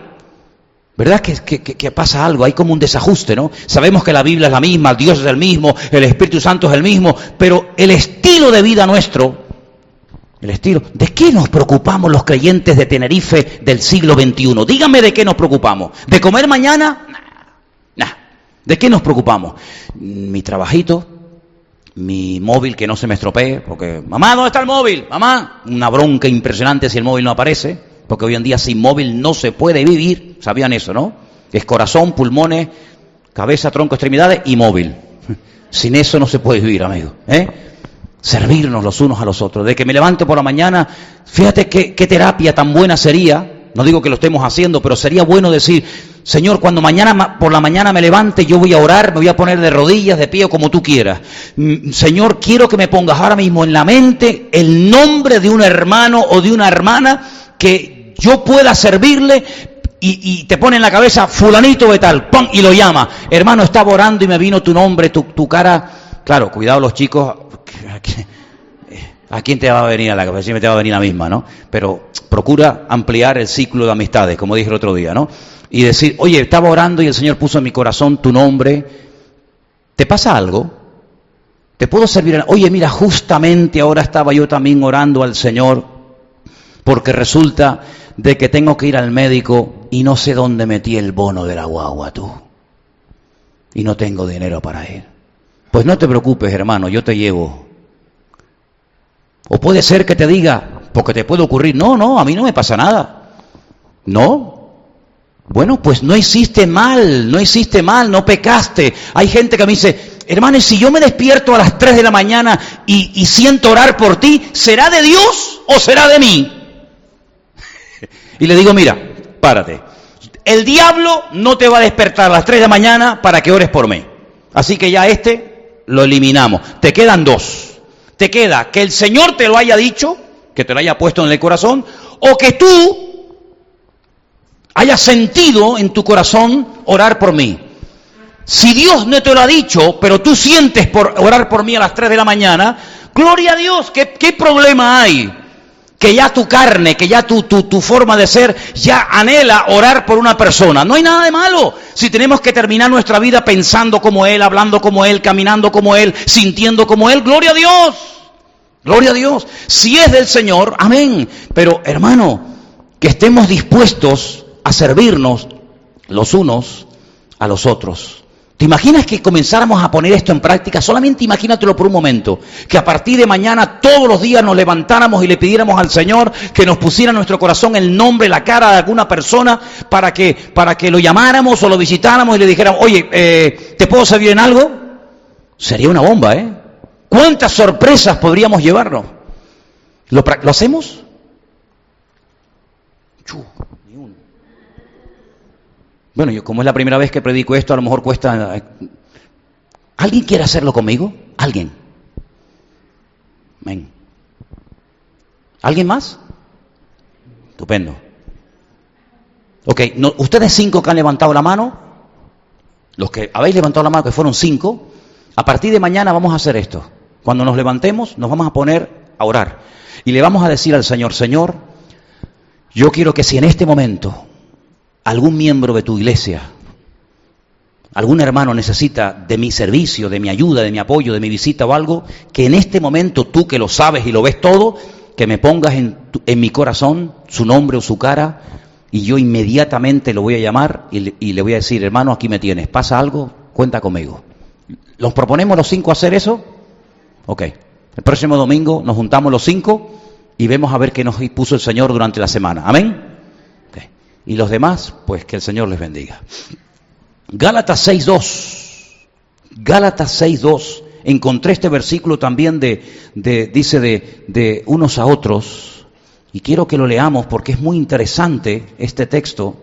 Speaker 1: ¿Verdad que, pasa algo? Hay como un desajuste, ¿no? Sabemos que la Biblia es la misma, Dios es el mismo, el Espíritu Santo es el mismo, pero el estilo de vida nuestro el estilo. ¿De qué nos preocupamos los creyentes de Tenerife del siglo XXI? Dígame de qué nos preocupamos. ¿De comer mañana? Nah. ¿De qué nos preocupamos? Mi trabajito, mi móvil que no se me estropee, porque, mamá, ¿dónde está el móvil? Mamá, una bronca impresionante si el móvil no aparece, porque hoy en día sin móvil no se puede vivir, sabían eso, ¿no? Es corazón, pulmones, cabeza, tronco, extremidades y móvil. *laughs* Sin eso no se puede vivir, amigo. ¿eh? servirnos los unos a los otros. De que me levante por la mañana, fíjate qué, terapia tan buena sería, no digo que lo estemos haciendo, pero sería bueno decir, Señor, cuando mañana por la mañana me levante, yo voy a orar, me voy a poner de rodillas, de pie, como tú quieras. Mm, Señor, quiero que me pongas ahora mismo en la mente el nombre de un hermano o de una hermana que yo pueda servirle y, te pone en la cabeza fulanito de tal, ¡pum! y lo llama. Hermano, estaba orando y me vino tu nombre, tu, tu cara. Claro, cuidado los chicos, ¿A quién te va a venir a la cabeza? Te va a venir la misma, ¿no? Pero procura ampliar el ciclo de amistades, como dije el otro día, ¿no? Y decir, oye, estaba orando y el Señor puso en mi corazón tu nombre. ¿Te pasa algo? ¿Te puedo servir? Oye, mira, justamente ahora estaba yo también orando al Señor porque resulta de que tengo que ir al médico y no sé dónde metí el bono de la guagua tú. Y no tengo dinero para ir. Pues no te preocupes, hermano, yo te llevo. O puede ser que te diga, porque te puede ocurrir, no, no, a mí no me pasa nada. No. Bueno, pues no hiciste mal, no hiciste mal, no pecaste. Hay gente que me dice, hermano, si yo me despierto a las 3 de la mañana y, y siento orar por ti, ¿será de Dios o será de mí? *laughs* y le digo, mira, párate. El diablo no te va a despertar a las 3 de la mañana para que ores por mí. Así que ya este lo eliminamos. Te quedan dos te queda que el Señor te lo haya dicho, que te lo haya puesto en el corazón, o que tú hayas sentido en tu corazón orar por mí. Si Dios no te lo ha dicho, pero tú sientes por orar por mí a las 3 de la mañana, gloria a Dios, ¿qué, qué problema hay? Que ya tu carne, que ya tu, tu, tu, forma de ser ya anhela orar por una persona. No hay nada de malo si tenemos que terminar nuestra vida pensando como Él, hablando como Él, caminando como Él, sintiendo como Él. Gloria a Dios. Gloria a Dios. Si es del Señor, amén. Pero hermano, que estemos dispuestos a servirnos los unos a los otros. ¿Te imaginas que comenzáramos a poner esto en práctica? Solamente imagínatelo por un momento. Que a partir de mañana todos los días nos levantáramos y le pidiéramos al Señor que nos pusiera en nuestro corazón el nombre, la cara de alguna persona para que, para que lo llamáramos o lo visitáramos y le dijéramos, oye, eh, ¿te puedo servir en algo? Sería una bomba, ¿eh? ¿Cuántas sorpresas podríamos llevarnos? ¿Lo, ¿lo hacemos? Bueno, yo como es la primera vez que predico esto, a lo mejor cuesta... ¿Alguien quiere hacerlo conmigo? ¿Alguien? Ven. ¿Alguien más? Estupendo. Ok, ustedes cinco que han levantado la mano, los que habéis levantado la mano, que fueron cinco, a partir de mañana vamos a hacer esto. Cuando nos levantemos, nos vamos a poner a orar. Y le vamos a decir al Señor, Señor, yo quiero que si en este momento algún miembro de tu iglesia, algún hermano necesita de mi servicio, de mi ayuda, de mi apoyo, de mi visita o algo, que en este momento tú que lo sabes y lo ves todo, que me pongas en, en mi corazón su nombre o su cara y yo inmediatamente lo voy a llamar y le, y le voy a decir, hermano, aquí me tienes, pasa algo, cuenta conmigo. ¿Los proponemos los cinco hacer eso? Ok. El próximo domingo nos juntamos los cinco y vemos a ver qué nos puso el Señor durante la semana. Amén. Y los demás, pues que el Señor les bendiga. Gálatas 6.2. Gálatas 6.2. Encontré este versículo también de, dice de, de unos a otros. Y quiero que lo leamos porque es muy interesante este texto.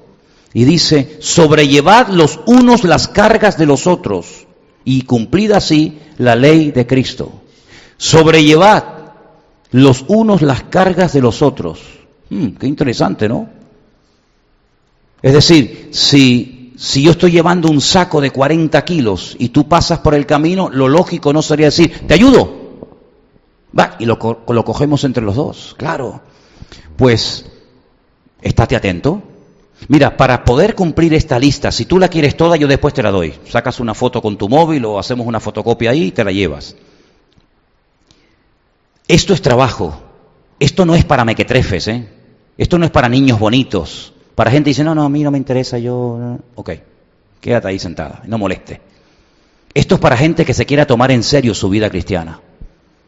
Speaker 1: Y dice, sobrellevad los unos las cargas de los otros y cumplid así la ley de Cristo. Sobrellevad los unos las cargas de los otros. Hmm, qué interesante, ¿no? Es decir, si, si yo estoy llevando un saco de 40 kilos y tú pasas por el camino, lo lógico no sería decir, ¿te ayudo? Va, y lo, lo cogemos entre los dos, claro. Pues, estate atento. Mira, para poder cumplir esta lista, si tú la quieres toda, yo después te la doy. Sacas una foto con tu móvil o hacemos una fotocopia ahí y te la llevas. Esto es trabajo. esto no es para mequetrefes, ¿eh? Esto no es para niños bonitos. Para gente que dice, no, no, a mí no me interesa, yo... Ok, quédate ahí sentada, no moleste. Esto es para gente que se quiera tomar en serio su vida cristiana.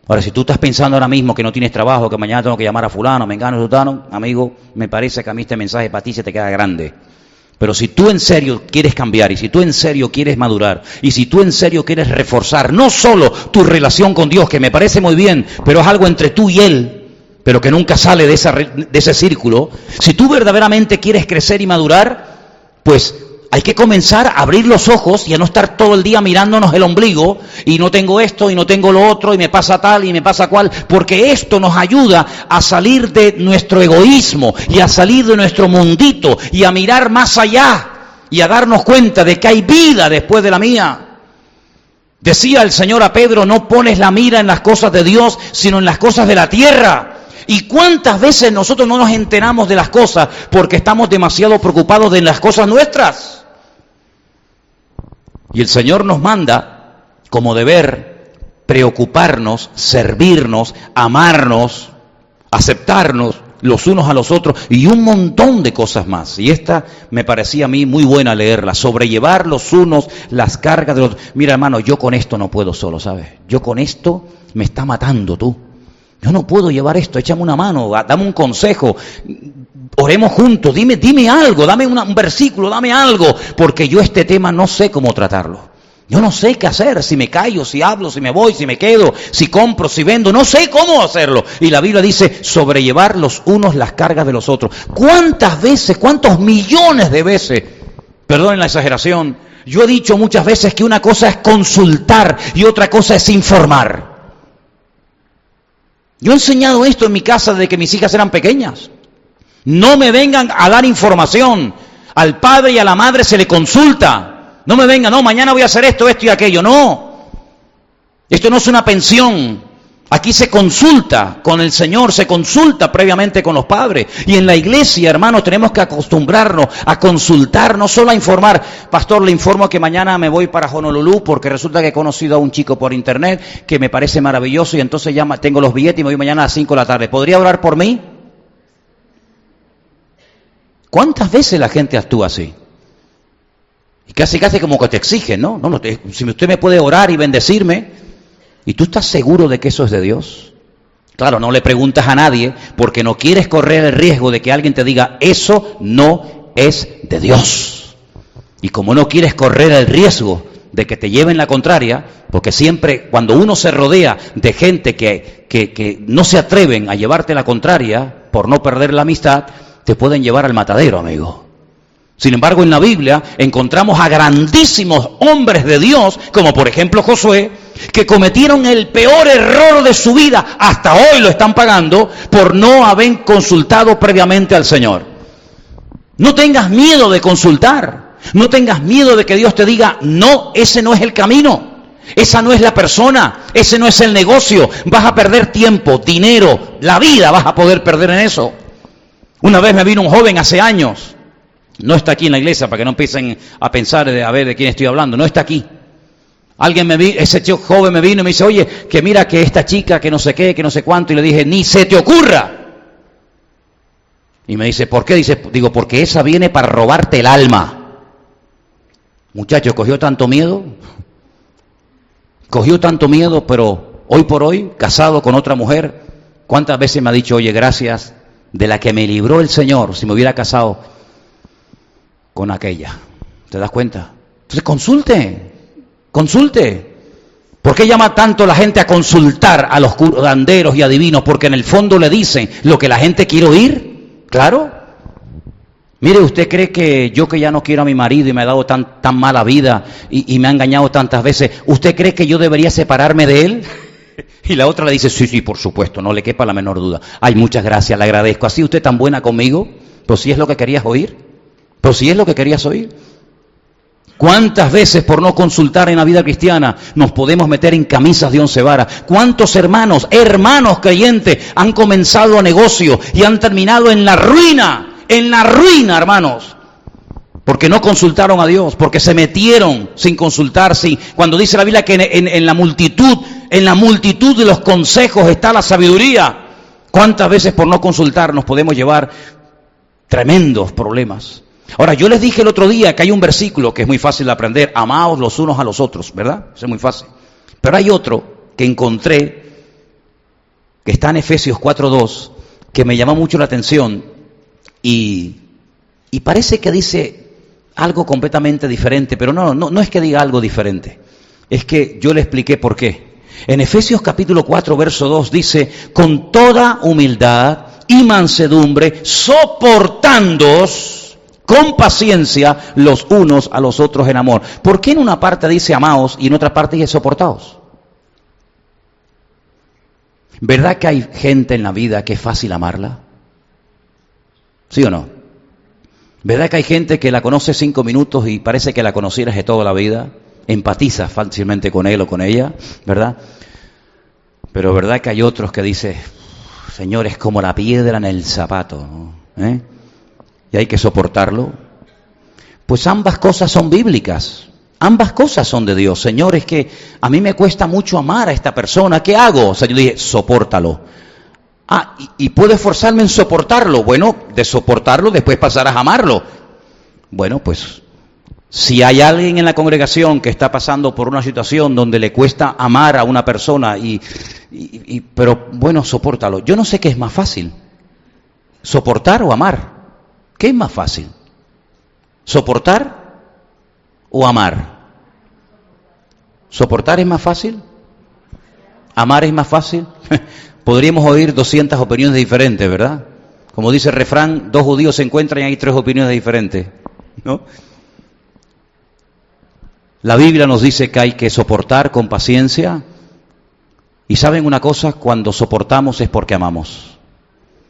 Speaker 1: Ahora, si tú estás pensando ahora mismo que no tienes trabajo, que mañana tengo que llamar a fulano, me engano, sultano, amigo, me parece que a mí este mensaje para ti se te queda grande. Pero si tú en serio quieres cambiar y si tú en serio quieres madurar y si tú en serio quieres reforzar no solo tu relación con Dios, que me parece muy bien, pero es algo entre tú y Él, pero que nunca sale de, esa, de ese círculo, si tú verdaderamente quieres crecer y madurar, pues hay que comenzar a abrir los ojos y a no estar todo el día mirándonos el ombligo y no tengo esto y no tengo lo otro y me pasa tal y me pasa cual, porque esto nos ayuda a salir de nuestro egoísmo y a salir de nuestro mundito y a mirar más allá y a darnos cuenta de que hay vida después de la mía. Decía el Señor a Pedro, no pones la mira en las cosas de Dios, sino en las cosas de la tierra. ¿Y cuántas veces nosotros no nos enteramos de las cosas porque estamos demasiado preocupados de las cosas nuestras? Y el Señor nos manda como deber preocuparnos, servirnos, amarnos, aceptarnos los unos a los otros y un montón de cosas más. Y esta me parecía a mí muy buena leerla, sobrellevar los unos las cargas de los Mira hermano, yo con esto no puedo solo, ¿sabes? Yo con esto me está matando tú. Yo no puedo llevar esto, échame una mano, dame un consejo, oremos juntos, dime, dime algo, dame un versículo, dame algo, porque yo este tema no sé cómo tratarlo. Yo no sé qué hacer, si me callo, si hablo, si me voy, si me quedo, si compro, si vendo, no sé cómo hacerlo. Y la Biblia dice, sobrellevar los unos las cargas de los otros. ¿Cuántas veces, cuántos millones de veces, perdonen la exageración, yo he dicho muchas veces que una cosa es consultar y otra cosa es informar. Yo he enseñado esto en mi casa desde que mis hijas eran pequeñas. No me vengan a dar información. Al padre y a la madre se le consulta. No me vengan, no, mañana voy a hacer esto, esto y aquello. No. Esto no es una pensión. Aquí se consulta con el Señor, se consulta previamente con los padres. Y en la iglesia, hermanos, tenemos que acostumbrarnos a consultar, no solo a informar. Pastor, le informo que mañana me voy para Honolulu porque resulta que he conocido a un chico por internet que me parece maravilloso y entonces ya tengo los billetes y me voy mañana a las 5 de la tarde. ¿Podría orar por mí? ¿Cuántas veces la gente actúa así? Y casi casi como que te exigen, ¿no? no, no si usted me puede orar y bendecirme, ¿y tú estás seguro de que eso es de Dios? Claro, no le preguntas a nadie porque no quieres correr el riesgo de que alguien te diga, eso no es de Dios. Y como no quieres correr el riesgo de que te lleven la contraria, porque siempre cuando uno se rodea de gente que, que, que no se atreven a llevarte la contraria por no perder la amistad, te pueden llevar al matadero, amigo. Sin embargo, en la Biblia encontramos a grandísimos hombres de Dios, como por ejemplo Josué, que cometieron el peor error de su vida, hasta hoy lo están pagando, por no haber consultado previamente al Señor. No tengas miedo de consultar, no tengas miedo de que Dios te diga, no, ese no es el camino. Esa no es la persona, ese no es el negocio. Vas a perder tiempo, dinero, la vida vas a poder perder en eso. Una vez me vino un joven hace años, no está aquí en la iglesia para que no empiecen a pensar de a ver de quién estoy hablando, no está aquí. Alguien me vino, ese joven me vino y me dice, oye, que mira que esta chica, que no sé qué, que no sé cuánto, y le dije, ni se te ocurra. Y me dice, ¿por qué? Dice, digo, porque esa viene para robarte el alma. Muchacho, cogió tanto miedo, cogió tanto miedo, pero hoy por hoy, casado con otra mujer, ¿cuántas veces me ha dicho, oye, gracias, de la que me libró el Señor si me hubiera casado con aquella. ¿Te das cuenta? Entonces consulte, consulte. ¿Por qué llama tanto la gente a consultar a los curanderos y adivinos? Porque en el fondo le dicen lo que la gente quiere oír. Claro. Mire, ¿usted cree que yo que ya no quiero a mi marido y me ha dado tan, tan mala vida y, me ha engañado tantas veces, ¿usted cree que yo debería separarme de él? *laughs* Y la otra le dice, sí, sí, por supuesto, no le quepa la menor duda. Ay, muchas gracias, le agradezco. ¿Así usted tan buena conmigo? Pues si es lo que querías oír. Pues si es lo que querías oír. ¿Cuántas veces por no consultar en la vida cristiana nos podemos meter en camisas de once varas? ¿Cuántos hermanos, hermanos creyentes han comenzado a negocio y han terminado en la ruina? En la ruina, hermanos. Porque no consultaron a Dios, porque se metieron sin consultar. Sí. Cuando dice la Biblia que en, en la multitud en la multitud de los consejos está la sabiduría. ¿Cuántas veces por no consultar nos podemos llevar tremendos problemas? Ahora, yo les dije el otro día que hay un versículo que es muy fácil de aprender, amaos los unos a los otros, ¿verdad? Es muy fácil. Pero hay otro que encontré, que está en Efesios 4.2, que me llamó mucho la atención y, parece que dice algo completamente diferente, pero no, no, no es que diga algo diferente, es que yo le expliqué por qué. En Efesios capítulo 4, verso 2 dice, con toda humildad y mansedumbre, soportándoos con paciencia los unos a los otros en amor. ¿Por qué en una parte dice amaos y en otra parte dice soportaos? ¿Verdad que hay gente en la vida que es fácil amarla? ¿Sí o no? ¿Verdad que hay gente que la conoce cinco minutos y parece que la conocieras de toda la vida? Empatiza fácilmente con él o con ella, ¿verdad? Pero ¿verdad que hay otros que dicen, Señor, es como la piedra en el zapato, ¿Eh? Y hay que soportarlo? Pues ambas cosas son bíblicas. Ambas cosas son de Dios. Señor, es que a mí me cuesta mucho amar a esta persona. ¿Qué hago? O sea, yo dije, sopórtalo. Ah, y, puedo esforzarme en soportarlo. Bueno, de soportarlo después pasarás a amarlo. Bueno, pues si hay alguien en la congregación que está pasando por una situación donde le cuesta amar a una persona y, y, pero bueno, sopórtalo. Yo no sé qué es más fácil. Soportar o amar. ¿Qué es más fácil? ¿Soportar o amar? ¿Soportar es más fácil? ¿Amar es más fácil? *laughs* Podríamos oír 200 opiniones diferentes, ¿verdad? Como dice el refrán, dos judíos se encuentran y hay tres opiniones diferentes, ¿no? La Biblia nos dice que hay que soportar con paciencia. Y saben una cosa, cuando soportamos es porque amamos.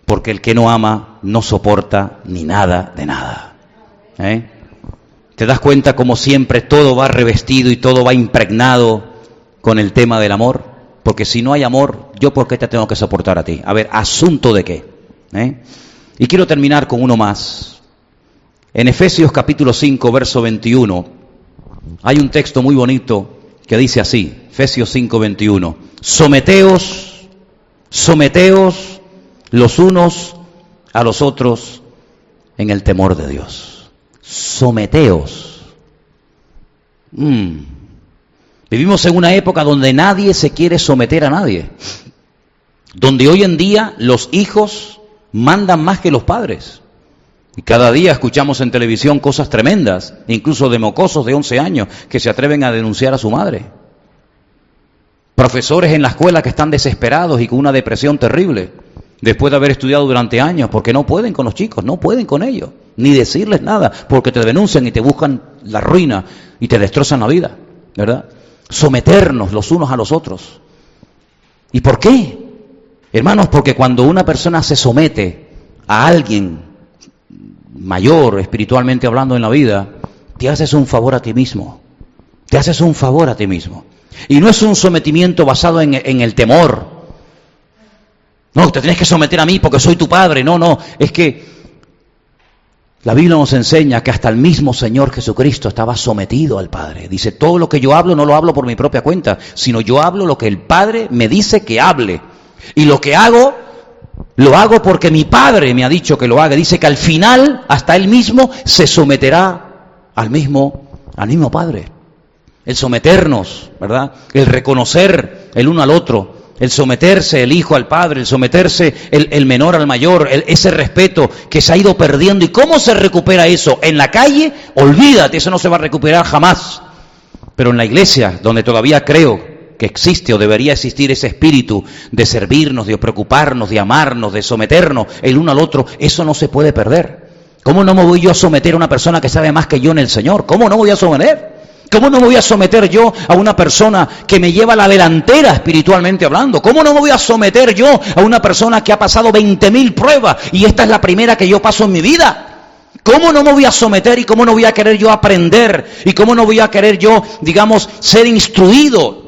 Speaker 1: Porque el que no ama no soporta ni nada de nada. ¿Eh? ¿Te das cuenta como siempre todo va revestido y todo va impregnado con el tema del amor? Porque si no hay amor, ¿yo por qué te tengo que soportar a ti? A ver, ¿asunto de qué? ¿Eh? Y quiero terminar con uno más. En Efesios capítulo 5, verso 21, hay un texto muy bonito que dice así, Efesios 5, 21, someteos, someteos los unos a los otros en el temor de Dios. Someteos. Mm. Vivimos en una época donde nadie se quiere someter a nadie, donde hoy en día los hijos mandan más que los padres. Y cada día escuchamos en televisión cosas tremendas, incluso de mocosos de 11 años que se atreven a denunciar a su madre. Profesores en la escuela que están desesperados y con una depresión terrible, después de haber estudiado durante años, porque no pueden con los chicos, no pueden con ellos, ni decirles nada, porque te denuncian y te buscan la ruina y te destrozan la vida, ¿verdad? someternos los unos a los otros. ¿Y por qué? Hermanos, porque cuando una persona se somete a alguien mayor, espiritualmente hablando en la vida, te haces un favor a ti mismo. Te haces un favor a ti mismo. Y no es un sometimiento basado en, en el temor. No, te tienes que someter a mí porque soy tu padre. No, no, es que la Biblia nos enseña que hasta el mismo Señor Jesucristo estaba sometido al Padre. Dice, todo lo que yo hablo no lo hablo por mi propia cuenta, sino yo hablo lo que el Padre me dice que hable. Y lo que hago, lo hago porque mi Padre me ha dicho que lo haga. Dice que al final, hasta él mismo se someterá al mismo, al mismo Padre. El someternos, ¿verdad? El reconocer el uno al otro, el someterse el hijo al padre, el someterse el, menor al mayor, ese respeto que se ha ido perdiendo. ¿Y cómo se recupera eso? En la calle, olvídate, eso no se va a recuperar jamás. Pero en la iglesia, donde todavía creo que existe o debería existir ese espíritu de servirnos, de preocuparnos, de amarnos, de someternos el uno al otro, eso no se puede perder. ¿Cómo no me voy yo a someter a una persona que sabe más que yo en el Señor? ¿Cómo no voy a someter? ¿Cómo no me voy a someter yo a una persona que me lleva a la delantera espiritualmente hablando? ¿Cómo no me voy a someter yo a una persona que ha pasado 20.000 pruebas y esta es la primera que yo paso en mi vida? ¿Cómo no me voy a someter y cómo no voy a querer yo aprender? ¿Y cómo no voy a querer yo, digamos, ser instruido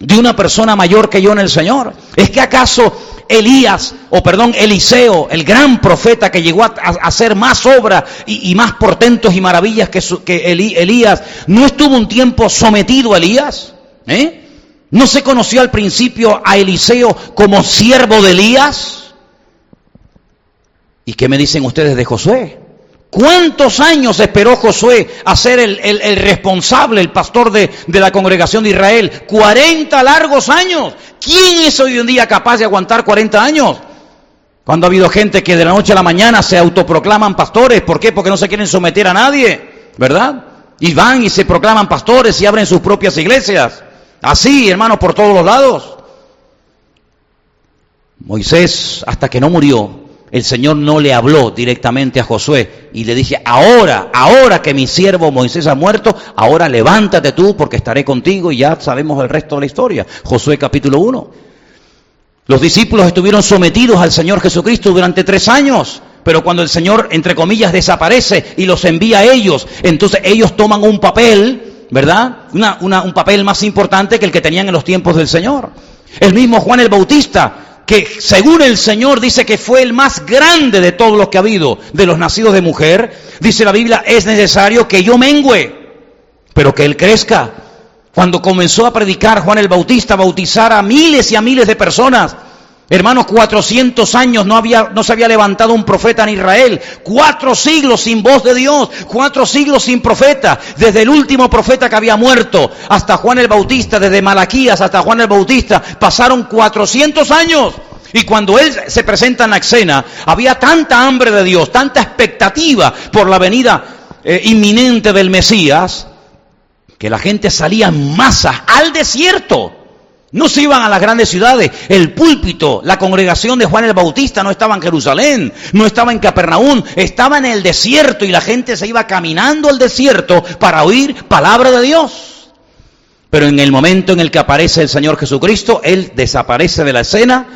Speaker 1: de una persona mayor que yo en el Señor? ¿Es que acaso Elías, o perdón, Eliseo, el gran profeta que llegó a, hacer más obras y, más portentos y maravillas que, Elías, ¿no estuvo un tiempo sometido a Elías? ¿Eh? ¿No se conoció al principio a Eliseo como siervo de Elías? ¿Y qué me dicen ustedes de Josué? ¿Cuántos años esperó Josué a ser el, responsable, el pastor de, de, la congregación de Israel? 40 largos años. ¿Quién es hoy en día capaz de aguantar 40 años? Cuando ha habido gente que de la noche a la mañana se autoproclaman pastores. ¿Por qué? Porque no se quieren someter a nadie. ¿Verdad? Y van y se proclaman pastores y abren sus propias iglesias. Así, hermanos, por todos los lados. Moisés, hasta que no murió, el Señor no le habló directamente a Josué y le dije, ahora, ahora que mi siervo Moisés ha muerto, ahora levántate tú porque estaré contigo y ya sabemos el resto de la historia. Josué capítulo 1. Los discípulos estuvieron sometidos al Señor Jesucristo durante tres años, pero cuando el Señor, entre comillas, desaparece y los envía a ellos, entonces ellos toman un papel, ¿verdad? un papel más importante que el que tenían en los tiempos del Señor. El mismo Juan el Bautista que según el Señor dice que fue el más grande de todos los que ha habido, de los nacidos de mujer, dice la Biblia, es necesario que yo mengüe, pero que Él crezca. Cuando comenzó a predicar Juan el Bautista, bautizar a miles y a miles de personas, Hermanos, 400 años no, había, no se había levantado un profeta en Israel. Cuatro siglos sin voz de Dios. Cuatro siglos sin profeta. Desde el último profeta que había muerto hasta Juan el Bautista, desde Malaquías hasta Juan el Bautista, pasaron 400 años. Y cuando él se presenta en la escena, había tanta hambre de Dios, tanta expectativa por la venida eh, inminente del Mesías, que la gente salía en masa al desierto no se iban a las grandes ciudades. El púlpito, la congregación de Juan el Bautista no estaba en Jerusalén, no estaba en Capernaum, estaba en el desierto y la gente se iba caminando al desierto para oír palabra de Dios. Pero en el momento en el que aparece el Señor Jesucristo, Él desaparece de la escena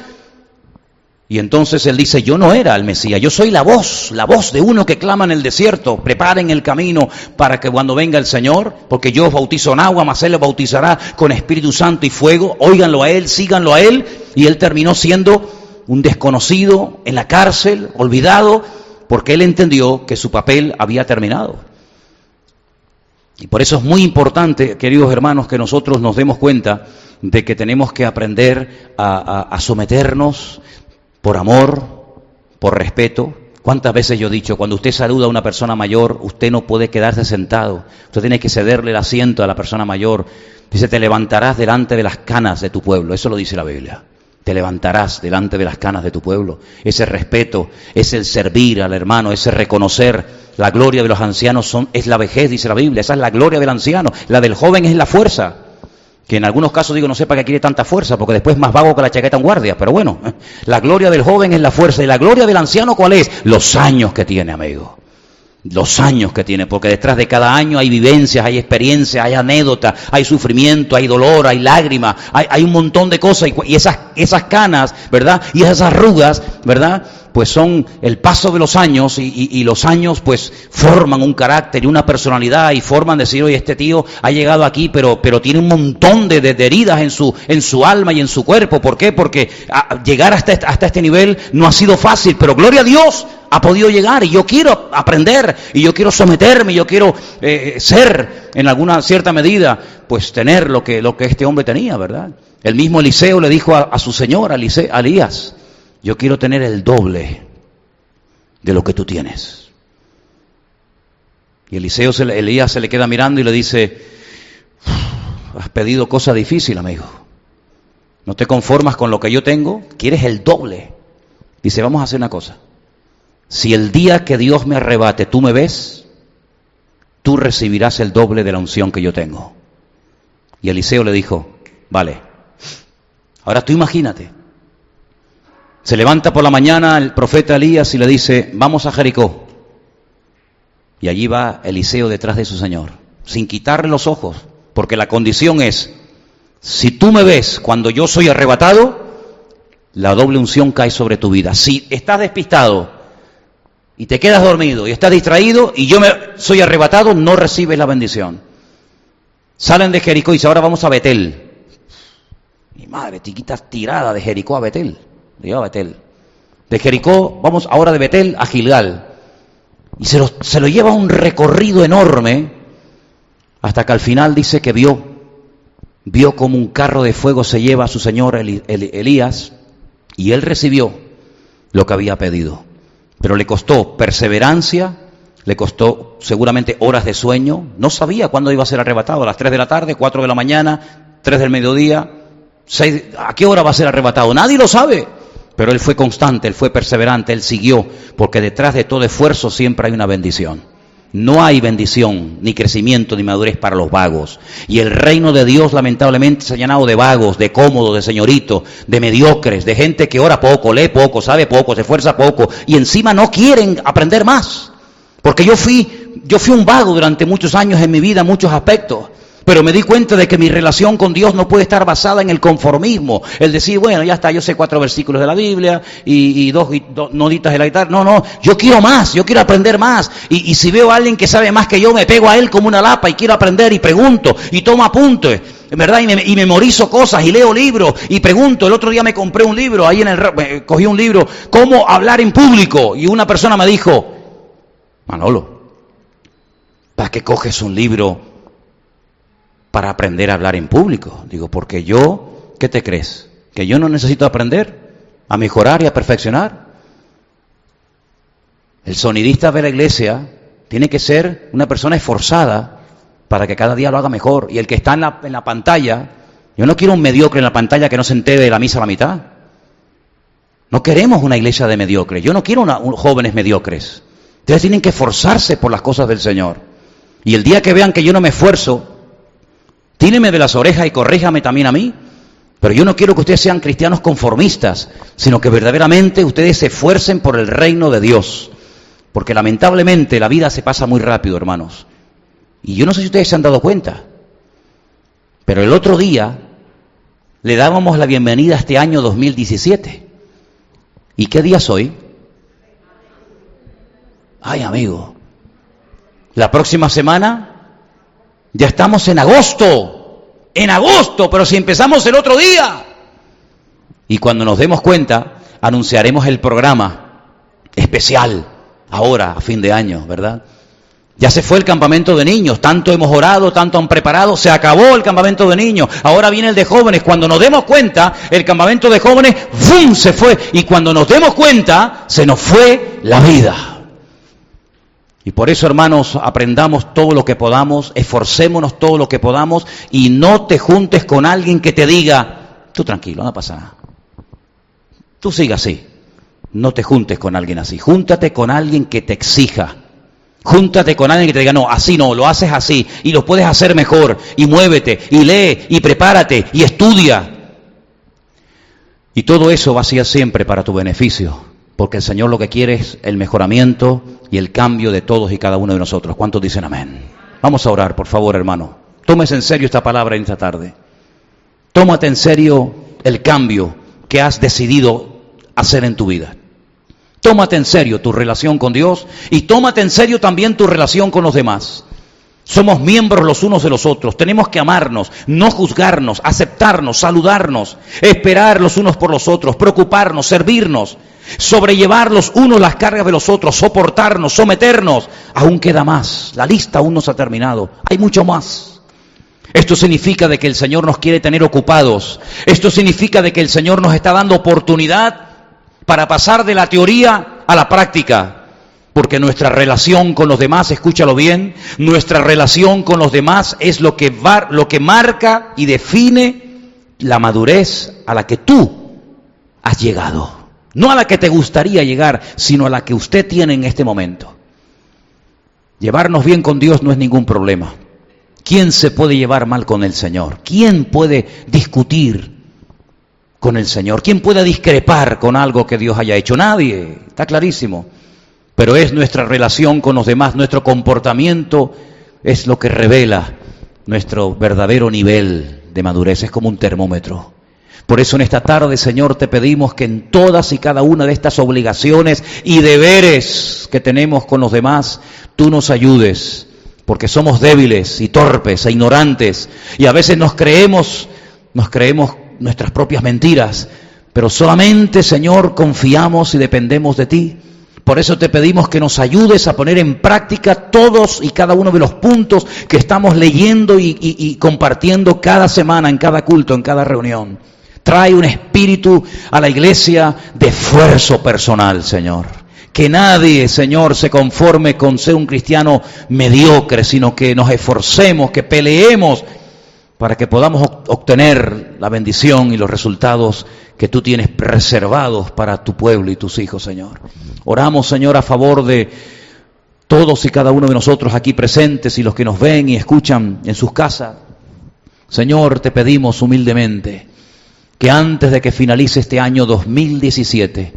Speaker 1: y entonces él dice, yo no era el Mesías, yo soy la voz, la voz de uno que clama en el desierto, preparen el camino para que cuando venga el Señor, porque yo os bautizo en agua, mas él lo bautizará con Espíritu Santo y fuego, óiganlo a él, síganlo a él, y él terminó siendo un desconocido en la cárcel, olvidado, porque él entendió que su papel había terminado. Y por eso es muy importante, queridos hermanos, que nosotros nos demos cuenta de que tenemos que aprender a someternos, por amor, por respeto. ¿Cuántas veces yo he dicho, cuando usted saluda a una persona mayor, usted no puede quedarse sentado, usted tiene que cederle el asiento a la persona mayor. Dice, te levantarás delante de las canas de tu pueblo, eso lo dice la Biblia. Te levantarás delante de las canas de tu pueblo. Ese respeto, es el servir al hermano, ese reconocer la gloria de los ancianos son, es la vejez, dice la Biblia. Esa es la gloria del anciano. La del joven es la fuerza que en algunos casos digo, no sé para qué quiere tanta fuerza, porque después es más vago que la chaqueta en guardia, pero bueno, *laughs* la gloria del joven es la fuerza y la gloria del anciano ¿cuál es? Los años que tiene, amigo. Los años que tiene, porque detrás de cada año hay vivencias, hay experiencias, hay anécdotas, hay sufrimiento, hay dolor, hay lágrimas, hay, un montón de cosas y, esas, esas canas, ¿verdad? Y esas arrugas, ¿verdad? Pues son el paso de los años y, los años pues forman un carácter y una personalidad y forman decir, oye, este tío ha llegado aquí, pero, pero tiene un montón de, heridas en su, en su alma y en su cuerpo. ¿Por qué? Porque llegar hasta, este, hasta este nivel no ha sido fácil, pero gloria a Dios ha podido llegar y yo quiero aprender y yo quiero someterme, y yo quiero eh, ser en alguna cierta medida, pues tener lo que, lo que este hombre tenía, ¿verdad? El mismo Eliseo le dijo a, su señor, a Elías, yo quiero tener el doble de lo que tú tienes. Y Eliseo, se, Elías se le queda mirando y le dice, has pedido cosa difícil, amigo. No te conformas con lo que yo tengo, quieres el doble. Dice, vamos a hacer una cosa. Si el día que Dios me arrebate tú me ves, tú recibirás el doble de la unción que yo tengo. Y Eliseo le dijo, vale. Ahora tú imagínate, se levanta por la mañana el profeta Elías y le dice, vamos a Jericó. Y allí va Eliseo detrás de su Señor, sin quitarle los ojos, porque la condición es, si tú me ves cuando yo soy arrebatado, la doble unción cae sobre tu vida. Si estás despistado y te quedas dormido y estás distraído y yo me soy arrebatado, no recibes la bendición. Salen de Jericó y dicen, ahora vamos a Betel. Mi madre, chiquita tirada de Jericó a Betel. Betel. De Jericó, vamos ahora de Betel a Gilgal. Y se lo, se lo lleva un recorrido enorme hasta que al final dice que vio, vio como un carro de fuego se lleva a su señor Elías y él recibió lo que había pedido. pero le costó perseverancia, le costó seguramente horas de sueño, no sabía cuándo iba a ser arrebatado, a las 3 de la tarde, 4 de la mañana, 3 del mediodía, 6, ¿a qué hora va a ser arrebatado? Nadie lo sabe. Pero él fue constante, él fue perseverante, él siguió, porque detrás de todo esfuerzo siempre hay una bendición. No hay bendición, ni crecimiento, ni madurez para los vagos. Y el reino de Dios lamentablemente se ha llenado de vagos, de cómodos, de señoritos, de mediocres, de gente que ora poco, lee poco, sabe poco, se esfuerza poco y encima no quieren aprender más. Porque yo fui, yo fui un vago durante muchos años en mi vida, muchos aspectos. Pero me di cuenta de que mi relación con Dios no puede estar basada en el conformismo. El decir, bueno, ya está, yo sé cuatro versículos de la Biblia y, dos, noditas de la guitarra. No, no, yo quiero más, yo quiero aprender más. Y, si veo a alguien que sabe más que yo, me pego a él como una lapa y quiero aprender y pregunto y tomo apuntes. Verdad, y, y memorizo cosas y leo libros y pregunto. El otro día me compré un libro, ahí en el, cogí un libro, cómo hablar en público. Y una persona me dijo, Manolo, ¿para qué coges un libro para aprender a hablar en público. Digo, porque yo, ¿qué te crees? ¿Que yo no necesito aprender a mejorar y a perfeccionar? El sonidista de la iglesia tiene que ser una persona esforzada para que cada día lo haga mejor. Y el que está en la, en la pantalla, yo no quiero un mediocre en la pantalla que no se entere de la misa a la mitad. No queremos una iglesia de mediocres. Yo no quiero una, jóvenes mediocres. Ustedes tienen que esforzarse por las cosas del Señor. Y el día que vean que yo no me esfuerzo, Tíreme de las orejas y corríjame también a mí. Pero yo no quiero que ustedes sean cristianos conformistas, sino que verdaderamente ustedes se esfuercen por el reino de Dios. Porque lamentablemente la vida se pasa muy rápido, hermanos. Y yo no sé si ustedes se han dado cuenta. Pero el otro día le dábamos la bienvenida a este año 2017. ¿Y qué día soy? Ay, amigo. La próxima semana ya estamos en agosto, en agosto, pero si empezamos el otro día. Y cuando nos demos cuenta, anunciaremos el programa especial, ahora, a fin de año, ¿verdad? Ya se fue el campamento de niños, tanto hemos orado, tanto han preparado, se acabó el campamento de niños, ahora viene el de jóvenes. Cuando nos demos cuenta, el campamento de jóvenes, ¡fum! se fue. Y cuando nos demos cuenta, se nos fue la vida. Y por eso, hermanos, aprendamos todo lo que podamos, esforcémonos todo lo que podamos y no te juntes con alguien que te diga, tú tranquilo, no pasa nada. Tú siga así. No te juntes con alguien así. Júntate con alguien que te exija. Júntate con alguien que te diga, no, así no, lo haces así y lo puedes hacer mejor. Y muévete, y lee, y prepárate, y estudia. Y todo eso va a ser siempre para tu beneficio porque el Señor lo que quiere es el mejoramiento y el cambio de todos y cada uno de nosotros. ¿Cuántos dicen amén? Vamos a orar, por favor, hermano. Tómese en serio esta palabra en esta tarde. Tómate en serio el cambio que has decidido hacer en tu vida. Tómate en serio tu relación con Dios y tómate en serio también tu relación con los demás. Somos miembros los unos de los otros. Tenemos que amarnos, no juzgarnos, aceptarnos, saludarnos, esperar los unos por los otros, preocuparnos, servirnos, sobrellevar los unos las cargas de los otros, soportarnos, someternos. Aún queda más. La lista aún no se ha terminado. Hay mucho más. Esto significa de que el Señor nos quiere tener ocupados. Esto significa de que el Señor nos está dando oportunidad para pasar de la teoría a la práctica. Porque nuestra relación con los demás, escúchalo bien, nuestra relación con los demás es lo que, va, lo que marca y define la madurez a la que tú has llegado. No a la que te gustaría llegar, sino a la que usted tiene en este momento. Llevarnos bien con Dios no es ningún problema. ¿Quién se puede llevar mal con el Señor? ¿Quién puede discutir con el Señor? ¿Quién puede discrepar con algo que Dios haya hecho? Nadie, está clarísimo. Pero es nuestra relación con los demás, nuestro comportamiento es lo que revela nuestro verdadero nivel de madurez. Es como un termómetro. Por eso en esta tarde, Señor, te pedimos que en todas y cada una de estas obligaciones y deberes que tenemos con los demás, tú nos ayudes, porque somos débiles y torpes e ignorantes y a veces nos creemos, nos creemos nuestras propias mentiras, pero solamente, Señor, confiamos y dependemos de ti. Por eso te pedimos que nos ayudes a poner en práctica todos y cada uno de los puntos que estamos leyendo y, compartiendo cada semana, en cada culto, en cada reunión. Trae un espíritu a la iglesia de esfuerzo personal, Señor. Que nadie, Señor, se conforme con ser un cristiano mediocre, sino que nos esforcemos, que peleemos para que podamos obtener la bendición y los resultados que tú tienes reservados para tu pueblo y tus hijos, Señor. Oramos, Señor, a favor de todos y cada uno de nosotros aquí presentes y los que nos ven y escuchan en sus casas. Señor, te pedimos humildemente que antes de que finalice este año 2017,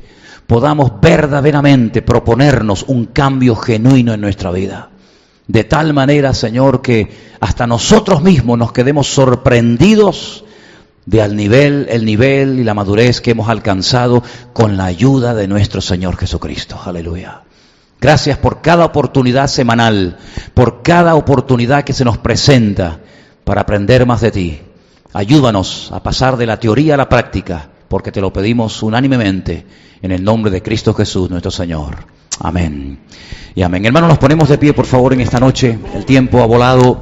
Speaker 1: podamos verdaderamente proponernos un cambio genuino en nuestra vida. De tal manera, Señor, que hasta nosotros mismos nos quedemos sorprendidos de al nivel, el nivel y la madurez que hemos alcanzado con la ayuda de nuestro Señor Jesucristo. Aleluya. Gracias por cada oportunidad semanal, por cada oportunidad que se nos presenta para aprender más de ti. Ayúdanos a pasar de la teoría a la práctica, porque te lo pedimos unánimemente en el nombre de Cristo Jesús, nuestro Señor. Amén. Y amén. Hermanos, nos ponemos de pie, por favor, en esta noche. El tiempo ha volado.